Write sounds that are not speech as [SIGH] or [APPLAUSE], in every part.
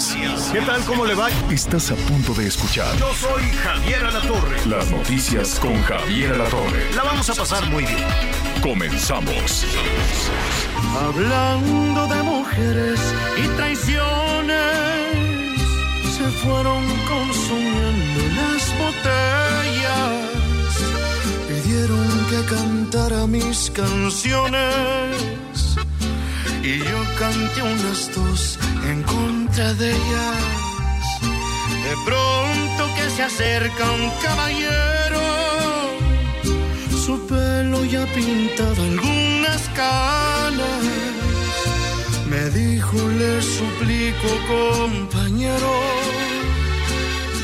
noticias. ¿Qué tal? ¿Cómo le va? Estás a punto de escuchar Yo soy Javier Alatorre. las noticias con Javier Alatorre. La vamos a pasar muy bien. Comenzamos. Hablando de mujeres y traiciones, se fueron consumiendo las botellas. Pidieron que cantara mis canciones y yo canté unas dos en contra de ellas. De pronto que se acerca un caballero su pelo ya pintado algunas canas. Me dijo, le suplico, compañero,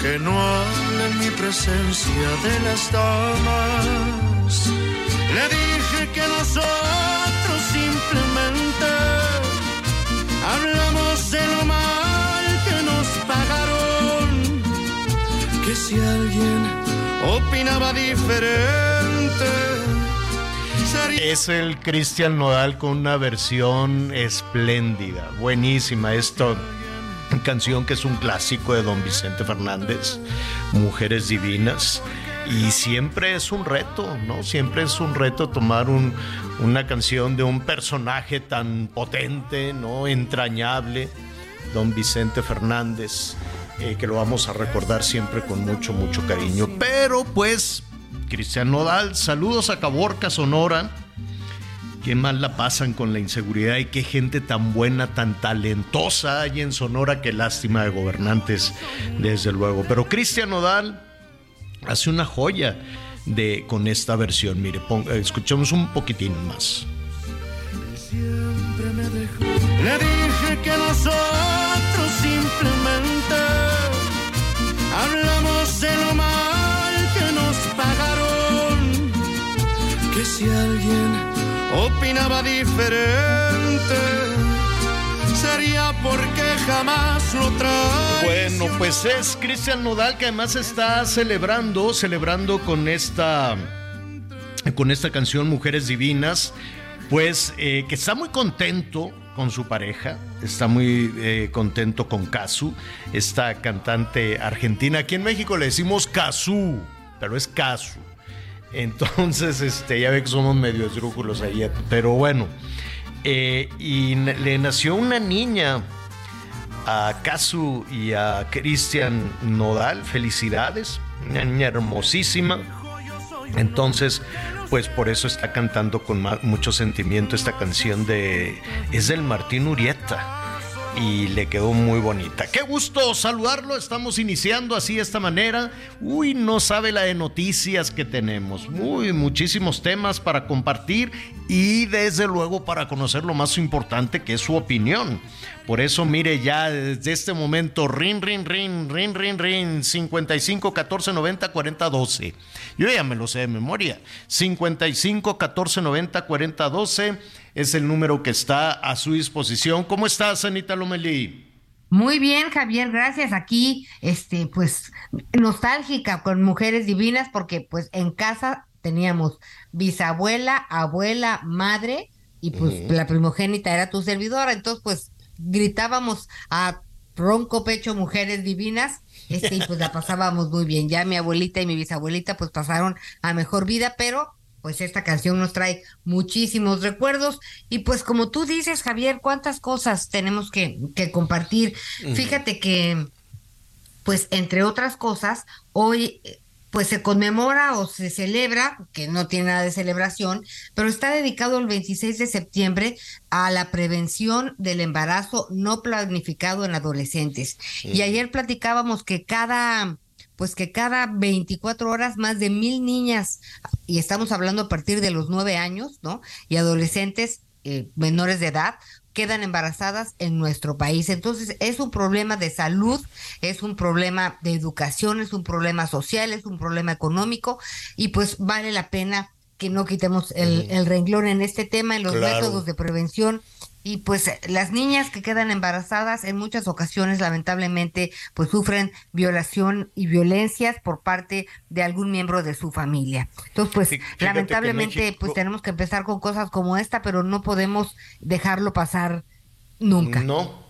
que no hable en mi presencia de las damas. Le dije que nosotros simplemente hablamos de lo mal que nos pagaron que si alguien opinaba diferente, Es el Cristian Nodal con una versión espléndida, buenísima. Esta canción que es un clásico de don Vicente Fernández, Mujeres Divinas. Y siempre es un reto, ¿no? Siempre es un reto tomar un- una canción de un personaje tan potente, ¿no? Entrañable, don Vicente Fernández, eh, que lo vamos a recordar siempre con mucho, mucho cariño. Pero pues, Cristian Nodal, saludos a Caborca, Sonora. Qué mal la pasan con la inseguridad y qué gente tan buena, tan talentosa hay en Sonora, qué lástima de gobernantes, desde luego. Pero Cristian Nodal hace una joya de, con esta versión. Mire, pon- eh, escuchemos un poquitín más. siempre me dejó. Le dije que nosotros simplemente hablamos de lo mal que nos pagaron. Que si alguien opinaba diferente, porque jamás lo trae. Bueno, pues es Cristian Nodal que además está celebrando, celebrando con esta, con esta canción Mujeres Divinas, pues eh, que está muy contento con su pareja, está muy eh, contento con Kazu, esta cantante argentina. Aquí en México le decimos Kazu, pero es Kazu. Entonces, este, ya ve que somos medio esdrújulos ahí, pero bueno. Eh, y le nació una niña a Kazu y a Cristian Nodal. Felicidades, una niña hermosísima. Entonces, pues por eso está cantando con mucho sentimiento esta canción de... Es del Martín Urieta. Y le quedó muy bonita. Qué gusto saludarlo. Estamos iniciando así de esta manera. Uy, no sabe la de noticias que tenemos. Muy, muchísimos temas para compartir y desde luego para conocer lo más importante que es su opinión. Por eso, mire, ya desde este momento, rin, rin, rin, rin, rin, rin, 55 14 90 40 12. Yo ya me lo sé de memoria. 55 14 90 40 12 es el número que está a su disposición. ¿Cómo estás, Anita Lomelí? Muy bien, Javier, gracias. Aquí, este, pues, nostálgica con Mujeres Divinas, porque pues en casa teníamos bisabuela, abuela, madre, y pues la primogénita era tu servidora. Entonces, pues, gritábamos a ronco pecho Mujeres Divinas, este, y pues la [LAUGHS] pasábamos muy bien. Ya mi abuelita y mi bisabuelita pues pasaron a mejor vida, pero pues esta canción nos trae muchísimos recuerdos y pues como tú dices Javier, cuántas cosas tenemos que, que compartir. Fíjate que pues entre otras cosas, hoy pues se conmemora o se celebra, que no tiene nada de celebración, pero está dedicado el 26 de septiembre a la prevención del embarazo no planificado en adolescentes. Y ayer platicábamos que cada pues que cada 24 horas más de mil niñas, y estamos hablando a partir de los nueve años, ¿no? Y adolescentes eh, menores de edad quedan embarazadas en nuestro país. Entonces es un problema de salud, es un problema de educación, es un problema social, es un problema económico y pues vale la pena que no quitemos el, renglón en este tema, en los métodos de prevención y pues las niñas que quedan embarazadas en muchas ocasiones lamentablemente pues sufren violación y violencias por parte de algún miembro de su familia. Entonces pues lamentablemente pues tenemos que empezar con cosas como esta, pero no podemos dejarlo pasar nunca. No,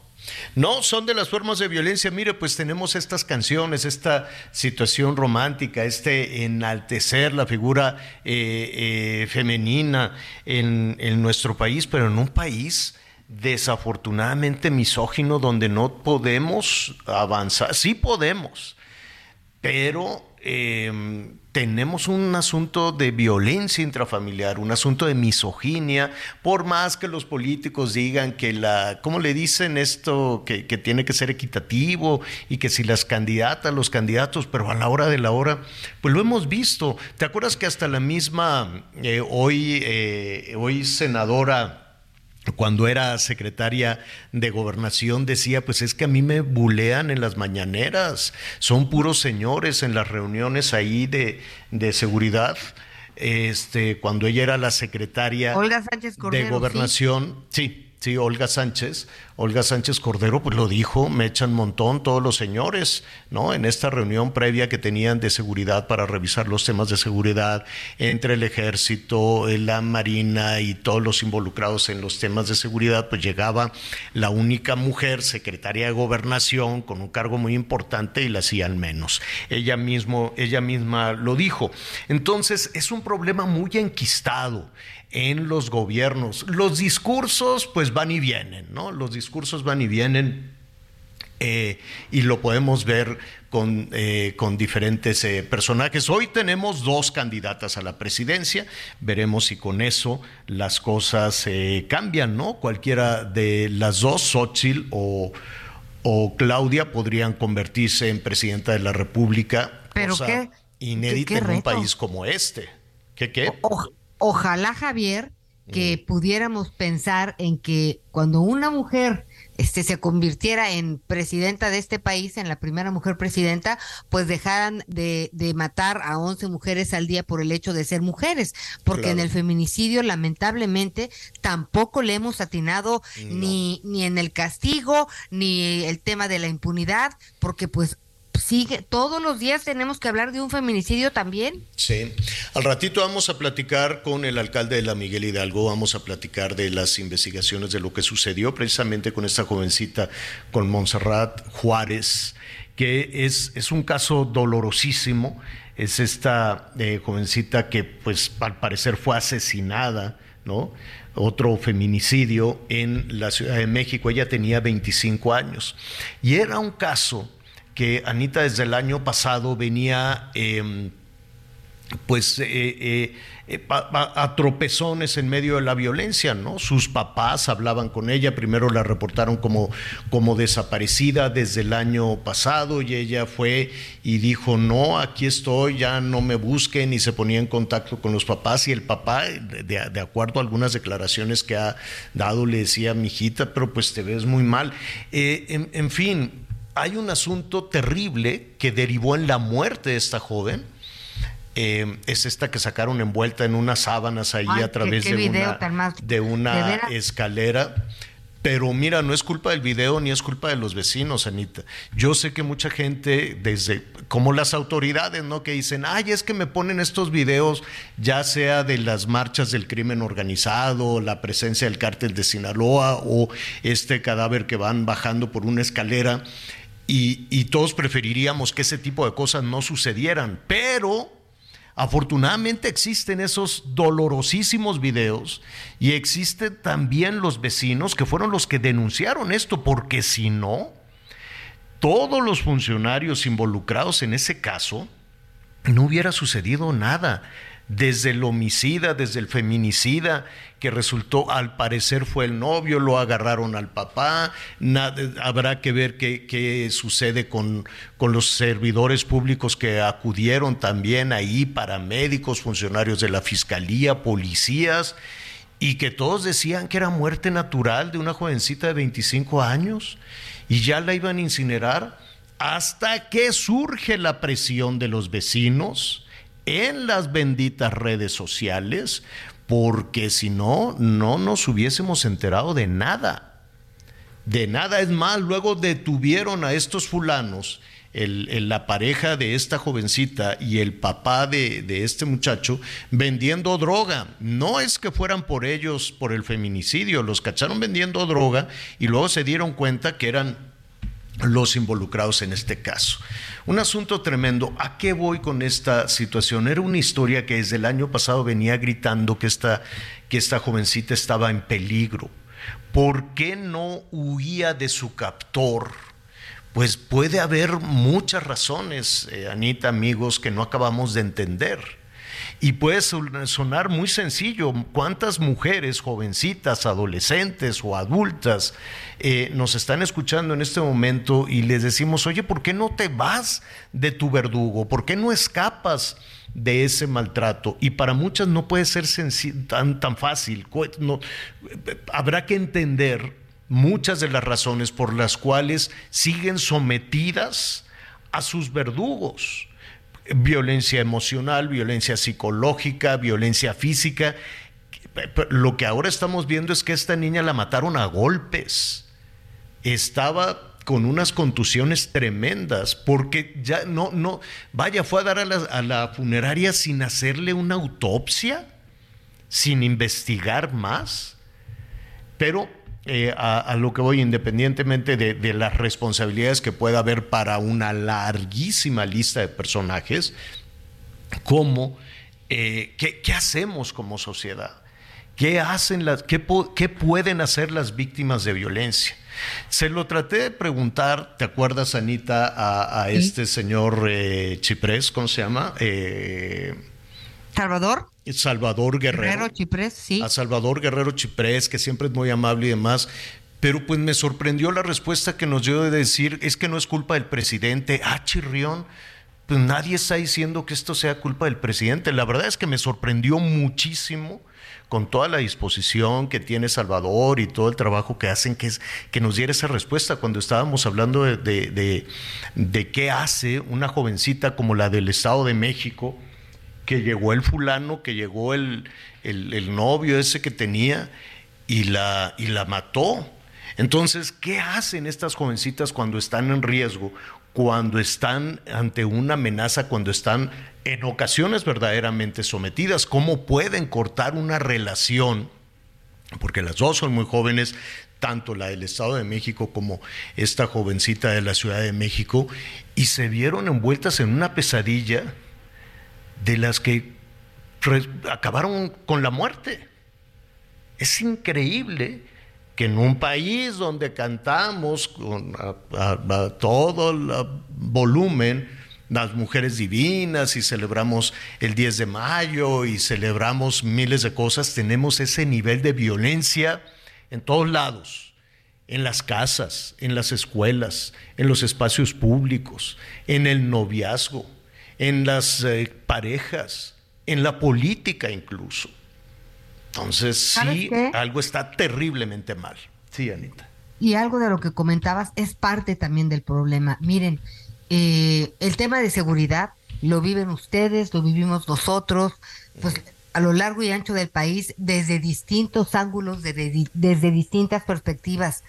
no, son de las formas de violencia. Mire, pues tenemos estas canciones, esta situación romántica, este enaltecer la figura eh, eh, femenina en, en, nuestro país, pero en un país desafortunadamente misógino donde no podemos avanzar. Sí podemos, pero em, tenemos un asunto de violencia intrafamiliar, un asunto de misoginia, por más que los políticos digan que la, ¿cómo le dicen esto? Que, tiene que ser equitativo y que si las candidatas, los candidatos, pero a la hora de la hora, pues lo hemos visto. ¿Te acuerdas que hasta la misma eh, hoy, eh, hoy senadora cuando era secretaria de gobernación decía, pues es que a mí me bulean en las mañaneras, son puros señores en las reuniones ahí de, de seguridad. Este, cuando ella era la secretaria de gobernación, sí Sí, Olga Sánchez, Olga Sánchez Cordero, pues lo dijo, me echan montón todos los señores, ¿no? En esta reunión previa que tenían de seguridad para revisar los temas de seguridad entre el ejército, la marina y todos los involucrados en los temas de seguridad, pues llegaba la única mujer secretaria de gobernación con un cargo muy importante y la hacían menos. Ella mismo, ella misma lo dijo. Entonces, es un problema muy enquistado en los gobiernos. Los discursos pues van y vienen, ¿no? Los discursos van y vienen eh, y lo podemos ver con, eh, con diferentes eh, personajes. Hoy tenemos dos candidatas a la presidencia, veremos si con eso las cosas cambian, ¿no? Cualquiera de las dos, Xochitl o, o Claudia, podrían convertirse en presidenta de la República. Pero qué inédita en un país como este. ¿Qué qué? Ojalá Javier que pudiéramos pensar en que cuando una mujer este, se convirtiera en presidenta de este país, en la primera mujer presidenta, pues dejaran de, matar a 11 mujeres al día por el hecho de ser mujeres, porque en el feminicidio lamentablemente tampoco le hemos atinado ni, ni en el castigo, ni el tema de la impunidad, porque pues sigue, todos los días tenemos que hablar de un feminicidio también. Sí, al ratito vamos a platicar con el alcalde de la Miguel Hidalgo, vamos a platicar de las investigaciones de lo que sucedió precisamente con esta jovencita, con Montserrat Juárez, que es, es un caso dolorosísimo, es esta eh, jovencita que pues al parecer fue asesinada, ¿no? Otro feminicidio en la Ciudad de México, ella tenía 25 años. Y era un caso que Anita desde el año pasado venía em, pues eh, eh, eh, a, tropezones en medio de la violencia, ¿no? Sus papás hablaban con ella, primero la reportaron como, como desaparecida desde el año pasado y ella fue y dijo, no, aquí estoy, ya no me busquen y se ponía en contacto con los papás y el papá, de, acuerdo a algunas declaraciones que ha dado, le decía, mijita, pero pues te ves muy mal. en fin, hay un asunto terrible que derivó en la muerte de esta joven. Eh, es esta que sacaron envuelta en unas sábanas ahí a través de, una, de una escalera. Pero mira, no es culpa del video ni es culpa de los vecinos, Anita. Yo sé que mucha gente, desde como las autoridades, ¿no? Que dicen, ay, es que me ponen estos videos, ya sea de las marchas del crimen organizado, la presencia del cártel de Sinaloa o este cadáver que van bajando por una escalera. Y, todos preferiríamos que ese tipo de cosas no sucedieran, pero afortunadamente existen esos dolorosísimos videos y existen también los vecinos que fueron los que denunciaron esto, porque si no, todos los funcionarios involucrados en ese caso, no hubiera sucedido nada desde el homicida, desde el feminicida, que resultó, al parecer fue el novio, lo agarraron al papá, habrá que ver qué, sucede con, con, los servidores públicos que acudieron también ahí, paramédicos, funcionarios de la fiscalía, policías. y que todos decían que era muerte natural de una jovencita de 25 años y ya la iban a incinerar hasta que surge la presión de los vecinos en las benditas redes sociales, porque si no, no nos hubiésemos enterado de nada. De nada es más, luego detuvieron a estos fulanos la pareja de esta jovencita y el papá de, este muchacho vendiendo droga. No es que fueran por ellos, por el feminicidio, los cacharon vendiendo droga y luego se dieron cuenta que eran los involucrados en este caso. Un asunto tremendo. ¿A qué voy con esta situación? Era una historia que desde el año pasado venía gritando que esta, que esta jovencita estaba en peligro. ¿Por qué no huía de su captor? Pues puede haber muchas razones, eh, Anita, amigos, que no acabamos de entender. Y puede sonar muy sencillo. ¿Cuántas mujeres, jovencitas, adolescentes o adultas eh, nos están escuchando en este momento y les decimos, oye, ¿por qué no te vas de tu verdugo? ¿Por qué no escapas de ese maltrato? Y para muchas no puede ser tan, tan fácil. No, habrá que entender muchas de las razones por las cuales siguen sometidas a sus verdugos. Violencia emocional, violencia psicológica, violencia física. Lo que ahora estamos viendo es que esta niña la mataron a golpes. Estaba con unas contusiones tremendas, porque ya no, no, vaya, fue a dar a la, a la funeraria sin hacerle una autopsia, sin investigar más. Pero eh, a, lo que voy, independientemente de, las responsabilidades que pueda haber para una larguísima lista de personajes, ¿cómo, eh, qué, hacemos como sociedad? ¿Qué, hacen las, qué, pueden hacer las víctimas de violencia? Se lo traté de preguntar, ¿te acuerdas, Anita, a, este señor eh, Chiprés, ¿cómo se llama? Salvador. Salvador Guerrero. Guerrero Chiprés, sí. A Salvador Guerrero Chiprés, que siempre es muy amable y demás. Pero pues me sorprendió la respuesta que nos dio de decir, es que no es culpa del presidente. Ah, Chirrión, pues nadie está diciendo que esto sea culpa del presidente. La verdad es que me sorprendió muchísimo con toda la disposición que tiene Salvador y todo el trabajo que hacen, que, es, que nos diera esa respuesta cuando estábamos hablando de, de, de qué hace una jovencita como la del Estado de México que llegó el fulano, que llegó el, novio ese que tenía y la, y la mató. Entonces, ¿qué hacen estas jovencitas cuando están en riesgo? Cuando están ante una amenaza, cuando están en ocasiones verdaderamente sometidas, ¿cómo pueden cortar una relación? Porque las dos son muy jóvenes, tanto la del Estado de México como esta jovencita de la Ciudad de México, y se vieron envueltas en una pesadilla de las que acabaron con la muerte. Es increíble que en un país donde cantamos con todo el volumen las mujeres divinas y celebramos el 10 de mayo y celebramos miles de cosas, tenemos ese nivel de violencia en todos lados, en las casas, en las escuelas, en los espacios públicos, en el noviazgo en las eh, parejas, en la política incluso. Entonces, sí, algo está terriblemente mal. Sí, Anita. Y algo de lo que comentabas es parte también del problema. Miren, eh, el tema de seguridad lo viven ustedes, lo vivimos nosotros, pues a lo largo y ancho del país, desde distintos ángulos, desde, desde distintas perspectivas.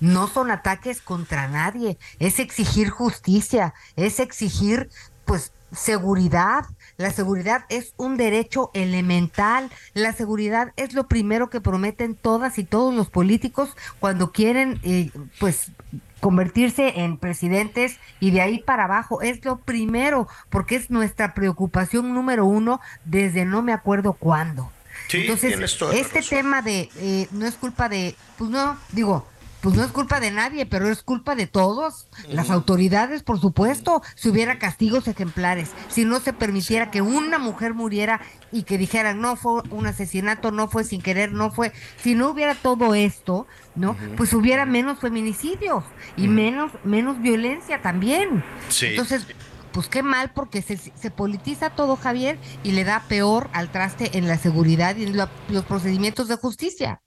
No son ataques contra nadie, es exigir justicia, es exigir pues seguridad. La seguridad es un derecho elemental. La seguridad es lo primero que prometen todas y todos los políticos cuando quieren, eh, pues, convertirse en presidentes y de ahí para abajo. Es lo primero, porque es nuestra preocupación número uno desde no me acuerdo cuándo. Entonces, este tema de eh, no es culpa de, pues no, digo, pues no es culpa de nadie, pero es culpa de todos. Las autoridades, por supuesto, si hubiera castigos ejemplares, si no se permitiera que una mujer muriera y que dijeran no fue un asesinato, no fue sin querer, no fue, si no hubiera todo esto, ¿no? Pues hubiera menos feminicidios y menos menos violencia también. Entonces, pues qué mal porque se, se politiza todo, Javier, y le da peor al traste en la seguridad y en la- los procedimientos de justicia.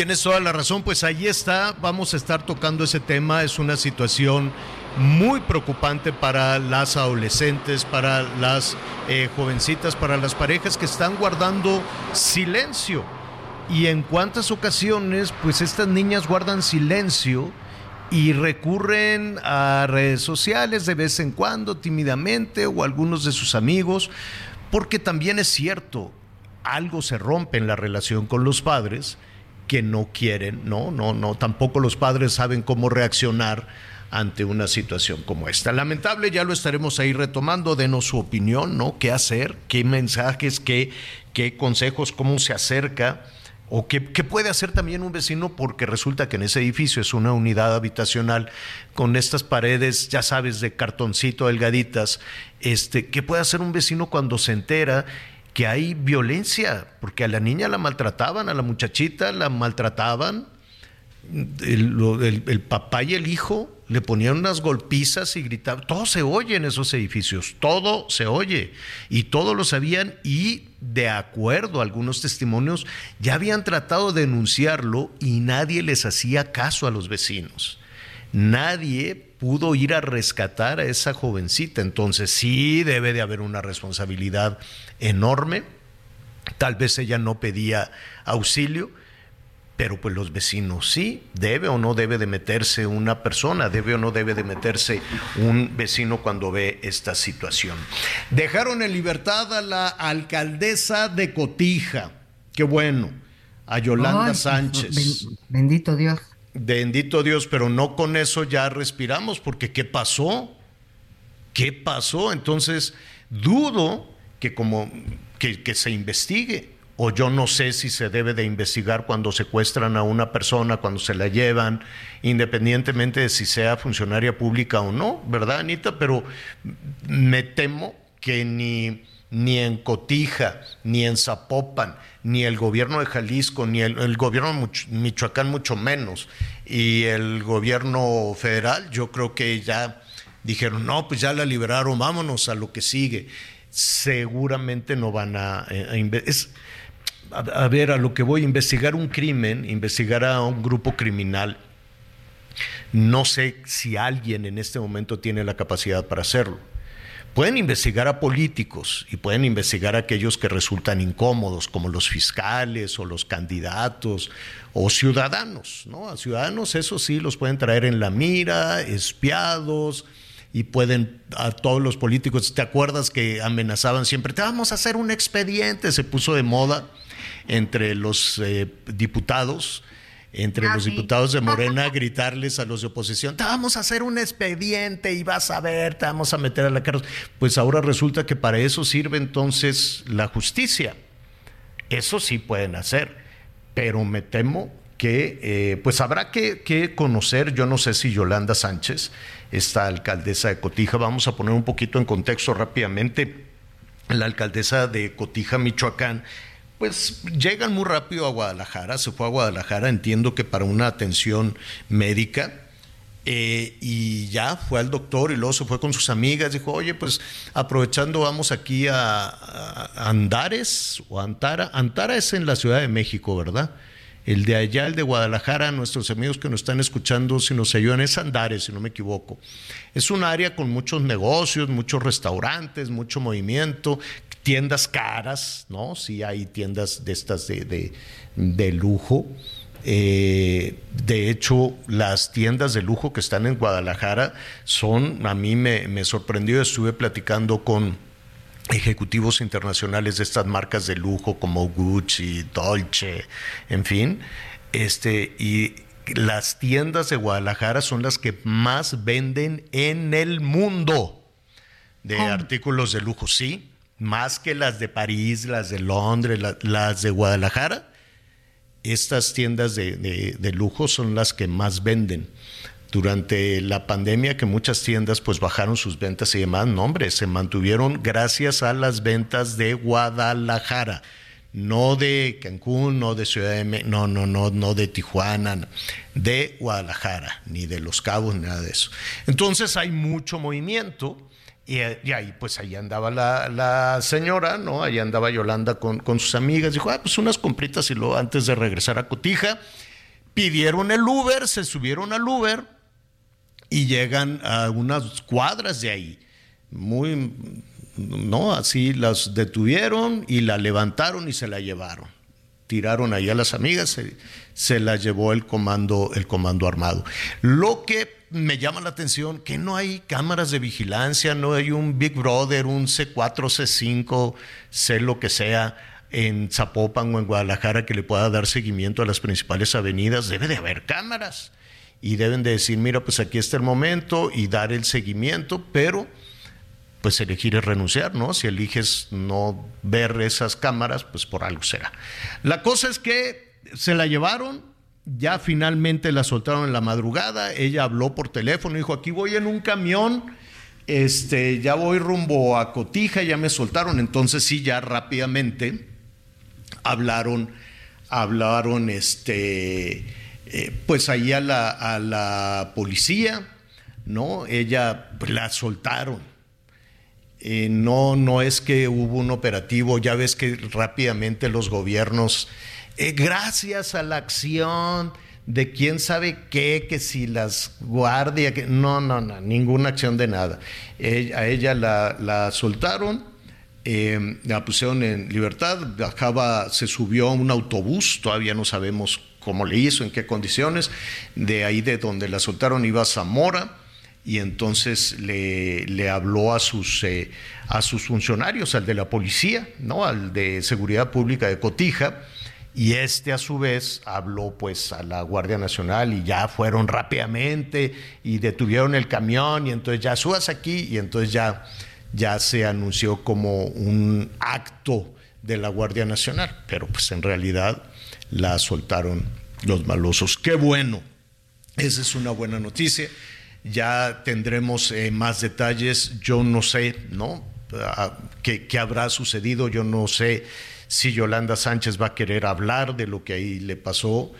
Tienes toda la razón, pues ahí está, vamos a estar tocando ese tema, es una situación muy preocupante para las adolescentes, para las eh, jovencitas, para las parejas que están guardando silencio. Y en cuántas ocasiones, pues estas niñas guardan silencio y recurren a redes sociales de vez en cuando, tímidamente, o algunos de sus amigos, porque también es cierto, algo se rompe en la relación con los padres que no quieren, no, no, no, tampoco los padres saben cómo reaccionar ante una situación como esta. Lamentable, ya lo estaremos ahí retomando, denos su opinión, ¿no? ¿Qué hacer? ¿Qué mensajes? ¿Qué, qué consejos? ¿Cómo se acerca? ¿O qué, qué puede hacer también un vecino? Porque resulta que en ese edificio es una unidad habitacional con estas paredes, ya sabes, de cartoncito delgaditas. Este, ¿Qué puede hacer un vecino cuando se entera que hay violencia? Porque a la niña la maltrataban, a la muchachita la maltrataban. El, papá y el hijo le ponían unas golpizas y gritaban. Todo se oye en esos edificios, todo se oye. Y todos lo sabían y de acuerdo a algunos testimonios ya habían tratado de denunciarlo y nadie les hacía caso a los vecinos. Nadie pudo ir a rescatar a esa jovencita. Entonces sí debe de haber una responsabilidad enorme. Tal vez ella no pedía auxilio, pero pues los vecinos sí, debe o no debe de meterse una persona, debe o no debe de meterse un vecino cuando ve esta situación. Dejaron en libertad a la alcaldesa de Cotija, qué bueno, a Yolanda Ay, Sánchez. ben- bendito Dios. Bendito Dios, pero no con eso ya respiramos, porque ¿qué pasó? ¿Qué pasó? Entonces, dudo que como que, que se investigue. O yo no sé si se debe de investigar cuando secuestran a una persona, cuando se la llevan, independientemente de si sea funcionaria pública o no, ¿verdad, Anita? Pero me temo que ni, ni en Cotija, ni en Zapopan, ni el gobierno de Jalisco, ni el, gobierno de Michoacán, mucho menos, y el gobierno federal, yo creo que ya dijeron, no, pues ya la liberaron, vámonos a lo que sigue. Seguramente no van a... eh, a a, a ver, a lo que voy, investigar un crimen, investigar a un grupo criminal, no sé si alguien en este momento tiene la capacidad para hacerlo. Pueden investigar a políticos y pueden investigar a aquellos que resultan incómodos, como los fiscales o los candidatos o ciudadanos, ¿no? A ciudadanos, eso sí, los pueden traer en la mira, espiados, y pueden a todos los políticos, ¿te acuerdas que amenazaban siempre? Te vamos a hacer un expediente, se puso de moda entre los eh, diputados, entre Ah, los sí. diputados de Morena, [LAUGHS] gritarles a los de oposición, te vamos a hacer un expediente y vas a ver, te vamos a meter a la cárcel. Pues ahora resulta que para eso sirve entonces la justicia. Eso sí pueden hacer, pero me temo que eh, pues habrá que, que conocer, yo no sé si Yolanda Sánchez, esta alcaldesa de Cotija, vamos a poner un poquito en contexto rápidamente, la alcaldesa de Cotija, Michoacán, pues llegan muy rápido a Guadalajara, se fue a Guadalajara, entiendo que para una atención médica, eh, y ya fue al doctor y luego se fue con sus amigas, dijo, oye, pues aprovechando vamos aquí a, a Andares o Antara, Antara es en la Ciudad de México, ¿verdad? El de allá, el de Guadalajara, nuestros amigos que nos están escuchando, si nos ayudan, es Andares, si no me equivoco. Es un área con muchos negocios, muchos restaurantes, mucho movimiento, tiendas caras, ¿no? Sí hay tiendas de estas de, de, de lujo. Eh, de hecho, las tiendas de lujo que están en Guadalajara son, a mí me, me sorprendió, estuve platicando con ejecutivos internacionales de estas marcas de lujo como Gucci, Dolce, en fin, este, y las tiendas de Guadalajara son las que más venden en el mundo de artículos de lujo, sí, más que las de París, las de Londres, la- las de Guadalajara. Estas tiendas de, de- de lujo son las que más venden. Durante la pandemia que muchas tiendas pues bajaron sus ventas y demás, no hombre, se mantuvieron gracias a las ventas de Guadalajara. no de Cancún, no de Ciudad de México, no, no, no, no de Tijuana, de Guadalajara, ni de Los Cabos, ni nada de eso. Entonces hay mucho movimiento. Y, ahí, pues ahí andaba la, señora, ¿no? Ahí andaba Yolanda con, con sus amigas. Dijo, ah, pues unas compritas y luego antes de regresar a Cotija, pidieron el Uber, se subieron al Uber y llegan a unas cuadras de ahí. Muy, no, así las detuvieron y la levantaron y se la llevaron. Tiraron ahí a las amigas, se, se la llevó el comando, el comando armado. Lo que me llama la atención que no hay cámaras de vigilancia, no hay un Big Brother, un C4, C5, sé lo que sea en Zapopan o en Guadalajara que le pueda dar seguimiento a las principales avenidas. Debe de haber cámaras y deben de decir, mira, pues aquí está el momento y dar el seguimiento, pero pues elegir es renunciar, ¿no? Si eliges no ver esas cámaras, pues por algo será. La cosa es que se la llevaron, ya finalmente la soltaron en la madrugada, ella habló por teléfono, dijo, aquí voy en un camión, este, ya voy rumbo a Cotija, ya me soltaron, entonces sí, ya rápidamente hablaron, hablaron, este, eh, pues ahí a la, a la policía, ¿no? Ella pues, la soltaron eh, no, no es que hubo un operativo, ya ves que rápidamente los gobiernos, eh, gracias a la acción de quién sabe qué, que si las guardias, no, no, no, ninguna acción de nada. a ella la, soltaron, eh, la pusieron en libertad, bajaba, se subió a un autobús, todavía no sabemos cómo le hizo, en qué condiciones, de ahí de donde la soltaron iba a Zamora y entonces le, habló a sus, eh, a sus funcionarios, al de la policía, ¿no? al de seguridad pública de Cotija, y este a su vez habló pues a la Guardia Nacional y ya fueron rápidamente y detuvieron el camión y entonces ya subas aquí y entonces ya, ya se anunció como un acto de la Guardia Nacional, pero pues en realidad la soltaron los malosos. Qué bueno, esa es una buena noticia ya tendremos eh, más detalles. Yo no sé, ¿no? Ah, ¿Qué, habrá sucedido? Yo no sé si Yolanda Sánchez va a querer hablar de lo que ahí le pasó.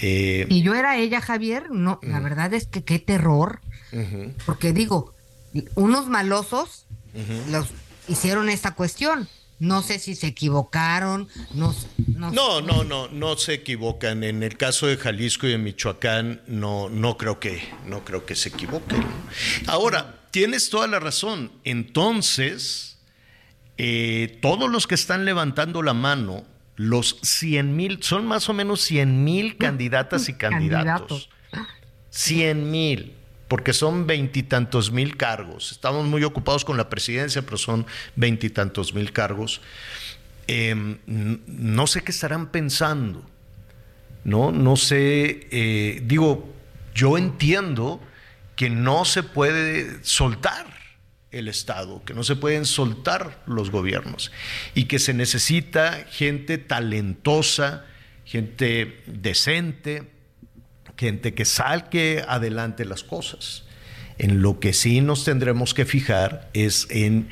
Eh, y yo era ella, Javier, no, la verdad es que qué terror, porque digo, unos malosos los hicieron esta cuestión, no sé si se equivocaron, no no, no, no, no, no se equivocan. En el caso de Jalisco y de Michoacán, no, no creo que, no creo que se equivoquen. Ahora, tienes toda la razón. Entonces, eh, todos los que están levantando la mano, los 100 mil, son más o menos 100 mil candidatas y candidatos. 100 mil porque son veintitantos mil cargos. Estamos muy ocupados con la presidencia, pero son veintitantos mil cargos. Em, no sé qué estarán pensando, ¿no? No sé, eh, digo, yo entiendo que no se puede soltar el Estado, que no se pueden soltar los gobiernos y que se necesita gente talentosa, gente decente, gente que salque adelante las cosas. En lo que sí nos tendremos que fijar es en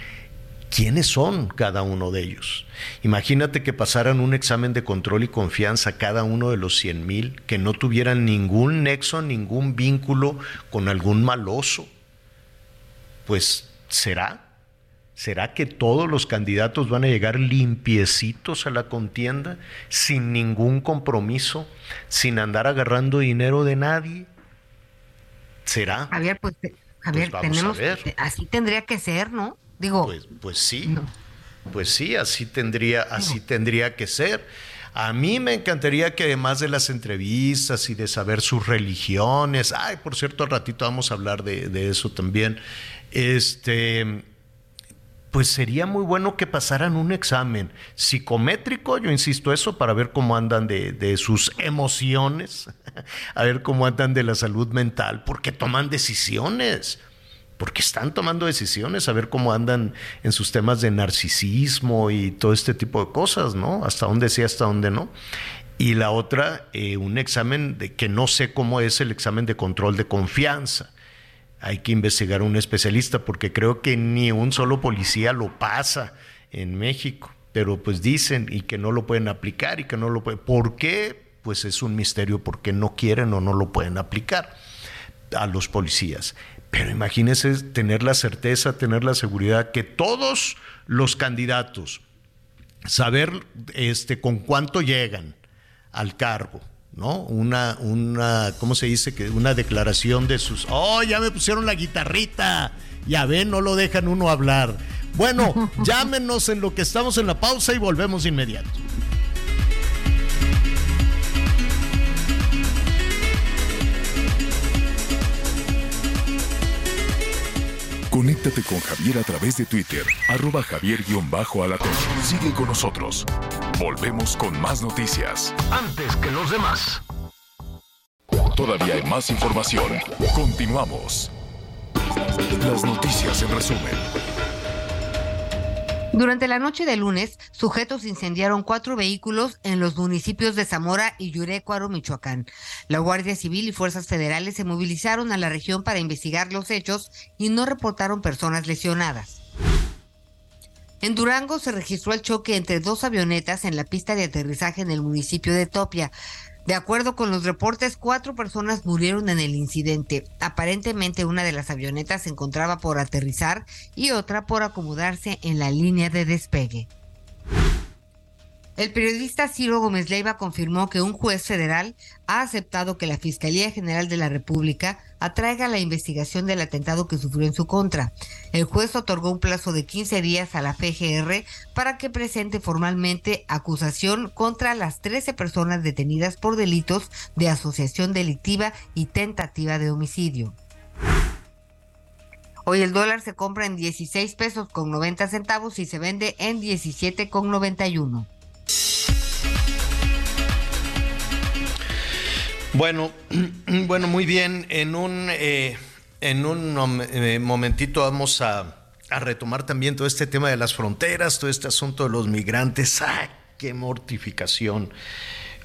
quiénes son cada uno de ellos. Imagínate que pasaran un examen de control y confianza cada uno de los 100 mil, que no tuvieran ningún nexo, ningún vínculo con algún maloso. Pues será ¿Será que todos los candidatos van a llegar limpiecitos a la contienda, sin ningún compromiso, sin andar agarrando dinero de nadie? ¿Será? Javier, pues, Javier, pues tenemos, así tendría que ser, ¿no? Digo, pues, pues sí, pues sí, así tendría, así tendría que ser. A mí me encantaría que además de las entrevistas y de saber sus religiones, ay, por cierto, al ratito vamos a hablar de, de eso también, este pues sería muy bueno que pasaran un examen psicométrico, yo insisto eso, para ver cómo andan de, sus emociones, [LAUGHS] a ver cómo andan de la salud mental, porque toman decisiones, porque están tomando decisiones, a ver cómo andan en sus temas de narcisismo y todo este tipo de cosas, ¿no? Hasta dónde sí, hasta dónde no. Y la otra, eh, un examen de que no sé cómo es el examen de control de confianza hay que investigar un especialista porque creo que ni un solo policía lo pasa en México. pero pues dicen y que no lo pueden aplicar y que no lo pueden. ¿Por qué? Pues es un misterio porque no quieren o no lo pueden aplicar a los policías. Pero imagínense tener la certeza, tener la seguridad que todos los candidatos, saber este, con cuánto llegan al cargo, ¿no? Una, una, ¿cómo se dice? que Una declaración de sus, oh, ya me pusieron la guitarrita, ya ven, no lo dejan uno hablar. Bueno, [LAUGHS] llámenos en lo que estamos en la pausa y volvemos de inmediato. Conéctate con Javier a través de Twitter, arroba javier-alatón. Sigue con nosotros. Volvemos con más noticias. Antes que los demás. Todavía hay más información. Continuamos. Las noticias en resumen. Durante la noche de lunes, sujetos incendiaron cuatro vehículos en los municipios de Zamora y Yurecuaro, Michoacán. La Guardia Civil y fuerzas federales se movilizaron a la región para investigar los hechos y no reportaron personas lesionadas. En Durango se registró el choque entre dos avionetas en la pista de aterrizaje en el municipio de Topia. De acuerdo con los reportes, cuatro personas murieron en el incidente. Aparentemente una de las avionetas se encontraba por aterrizar y otra por acomodarse en la línea de despegue. El periodista Ciro Gómez Leiva confirmó que un juez federal ha aceptado que la Fiscalía General de la República atraiga la investigación del atentado que sufrió en su contra. El juez otorgó un plazo de 15 días a la FGR para que presente formalmente acusación contra las 13 personas detenidas por delitos de asociación delictiva y tentativa de homicidio. Hoy el dólar se compra en 16 pesos con 90 centavos y se vende en 17 con 91. Bueno, [CLEARS THROAT] bueno, muy bien. En un, eh, en un eh, momentito vamos a, a, retomar también todo este tema de las fronteras, todo este asunto de los migrantes. ¡Ah, qué mortificación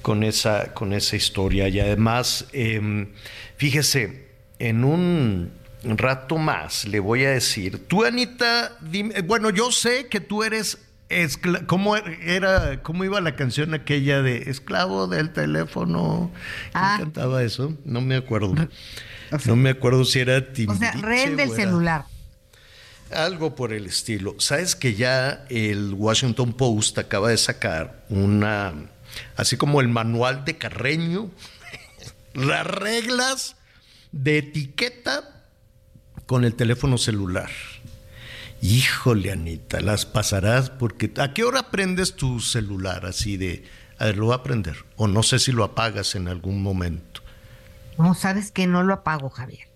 con esa, con esa historia! Y además, eh, fíjese, en un rato más le voy a decir, tú Anita, bueno, yo sé que tú eres ¿Cómo era, cómo iba la canción aquella de esclavo del teléfono? ¿Quién ah. cantaba eso? No me acuerdo. no me acuerdo si era Timbiriche O sea, rehén del celular. Algo por el estilo. Sabes que ya el Washington Post acaba de sacar una, así como el manual de Carreño, [LAUGHS] las reglas de etiqueta con el teléfono celular. Híjole, Anita, las pasarás porque ¿a qué hora prendes tu celular así de, a ver, lo voy a prender? O no sé si lo apagas en algún momento. No, sabes que no lo apago, Javier.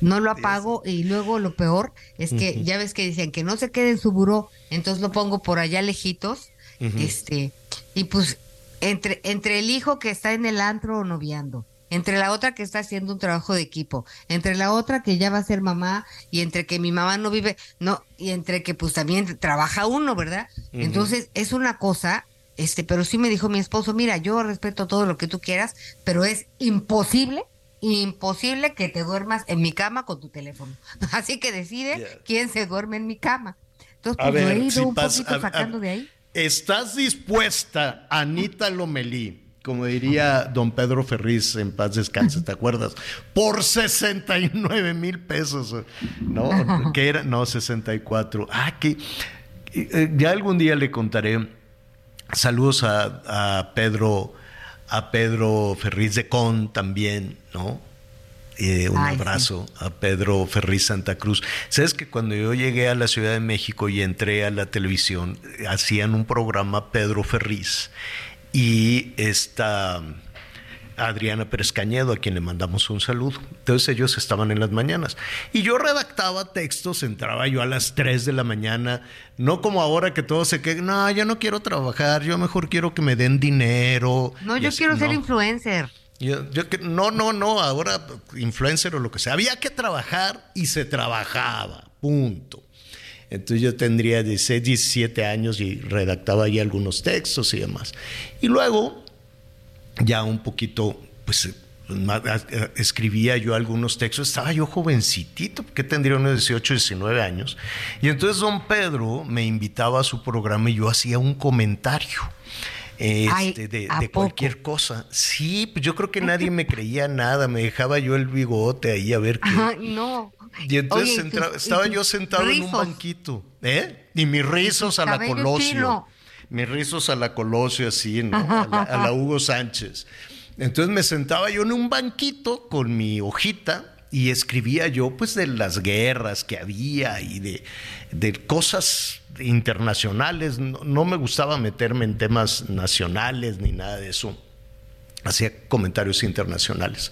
no lo apago y luego lo peor es que ya ves que dicen que no se quede en su buró, entonces lo pongo por allá lejitos, este, y pues entre, entre el hijo que está en el antro o noviando, entre la otra que está haciendo un trabajo de equipo, entre la otra que ya va a ser mamá y entre que mi mamá no vive, no, y entre que pues también trabaja uno, ¿verdad? Entonces es una cosa, este, pero sí me dijo mi esposo, mira, yo respeto todo lo que tú quieras, pero es imposible, imposible que te duermas en mi cama con tu teléfono. [LAUGHS] Así que decide quién se duerme en mi cama. Entonces, pues he ido un poquito sacando de ahí. ¿Estás dispuesta, Anita Lomelí? Como diría don Pedro Ferriz, en paz descanse, ¿te acuerdas? Por 69 mil pesos, ¿no? que era, no, 64. Ah, que eh, ya algún día le contaré. Saludos a, Pedro, a Pedro Ferriz de Con también, ¿no? Eh, un abrazo a Pedro Ferriz Santa Cruz. Sabes que cuando yo llegué a la Ciudad de México y entré a la televisión, hacían un programa Pedro Ferriz y esta Adriana Pérez Cañedo, a quien le mandamos un saludo. Entonces ellos estaban en las mañanas. Y yo redactaba textos, entraba yo a las 3 de la mañana, no como ahora que todo se queda, no, yo no quiero trabajar, yo mejor quiero que me den dinero. No, yo quiero ser influencer. Yo, yo, no, no, no, ahora influencer o lo que sea. Había que trabajar y se trabajaba, punto. Entonces yo tendría 16, 17 años y redactaba ahí algunos textos y demás. Y luego, ya un poquito, pues escribía yo algunos textos, estaba yo jovencitito, que tendría unos 18, 19 años, y entonces don Pedro me invitaba a su programa y yo hacía un comentario. Este, de, cualquier cosa. Sí, pues yo creo que [LAUGHS] nadie me creía nada, me dejaba yo el bigote ahí a ver qué. no. Y entonces estaba yo sentado en un banquito, ¿eh? Y mis rizos a la Colosio. Mis rizos a la Colosio, así, ¿no? a la Hugo Sánchez. Entonces me sentaba yo en un banquito con mi hojita y escribía yo pues de las guerras que había y de, de cosas internacionales. No, me gustaba meterme en temas nacionales ni nada de eso. Hacía comentarios internacionales.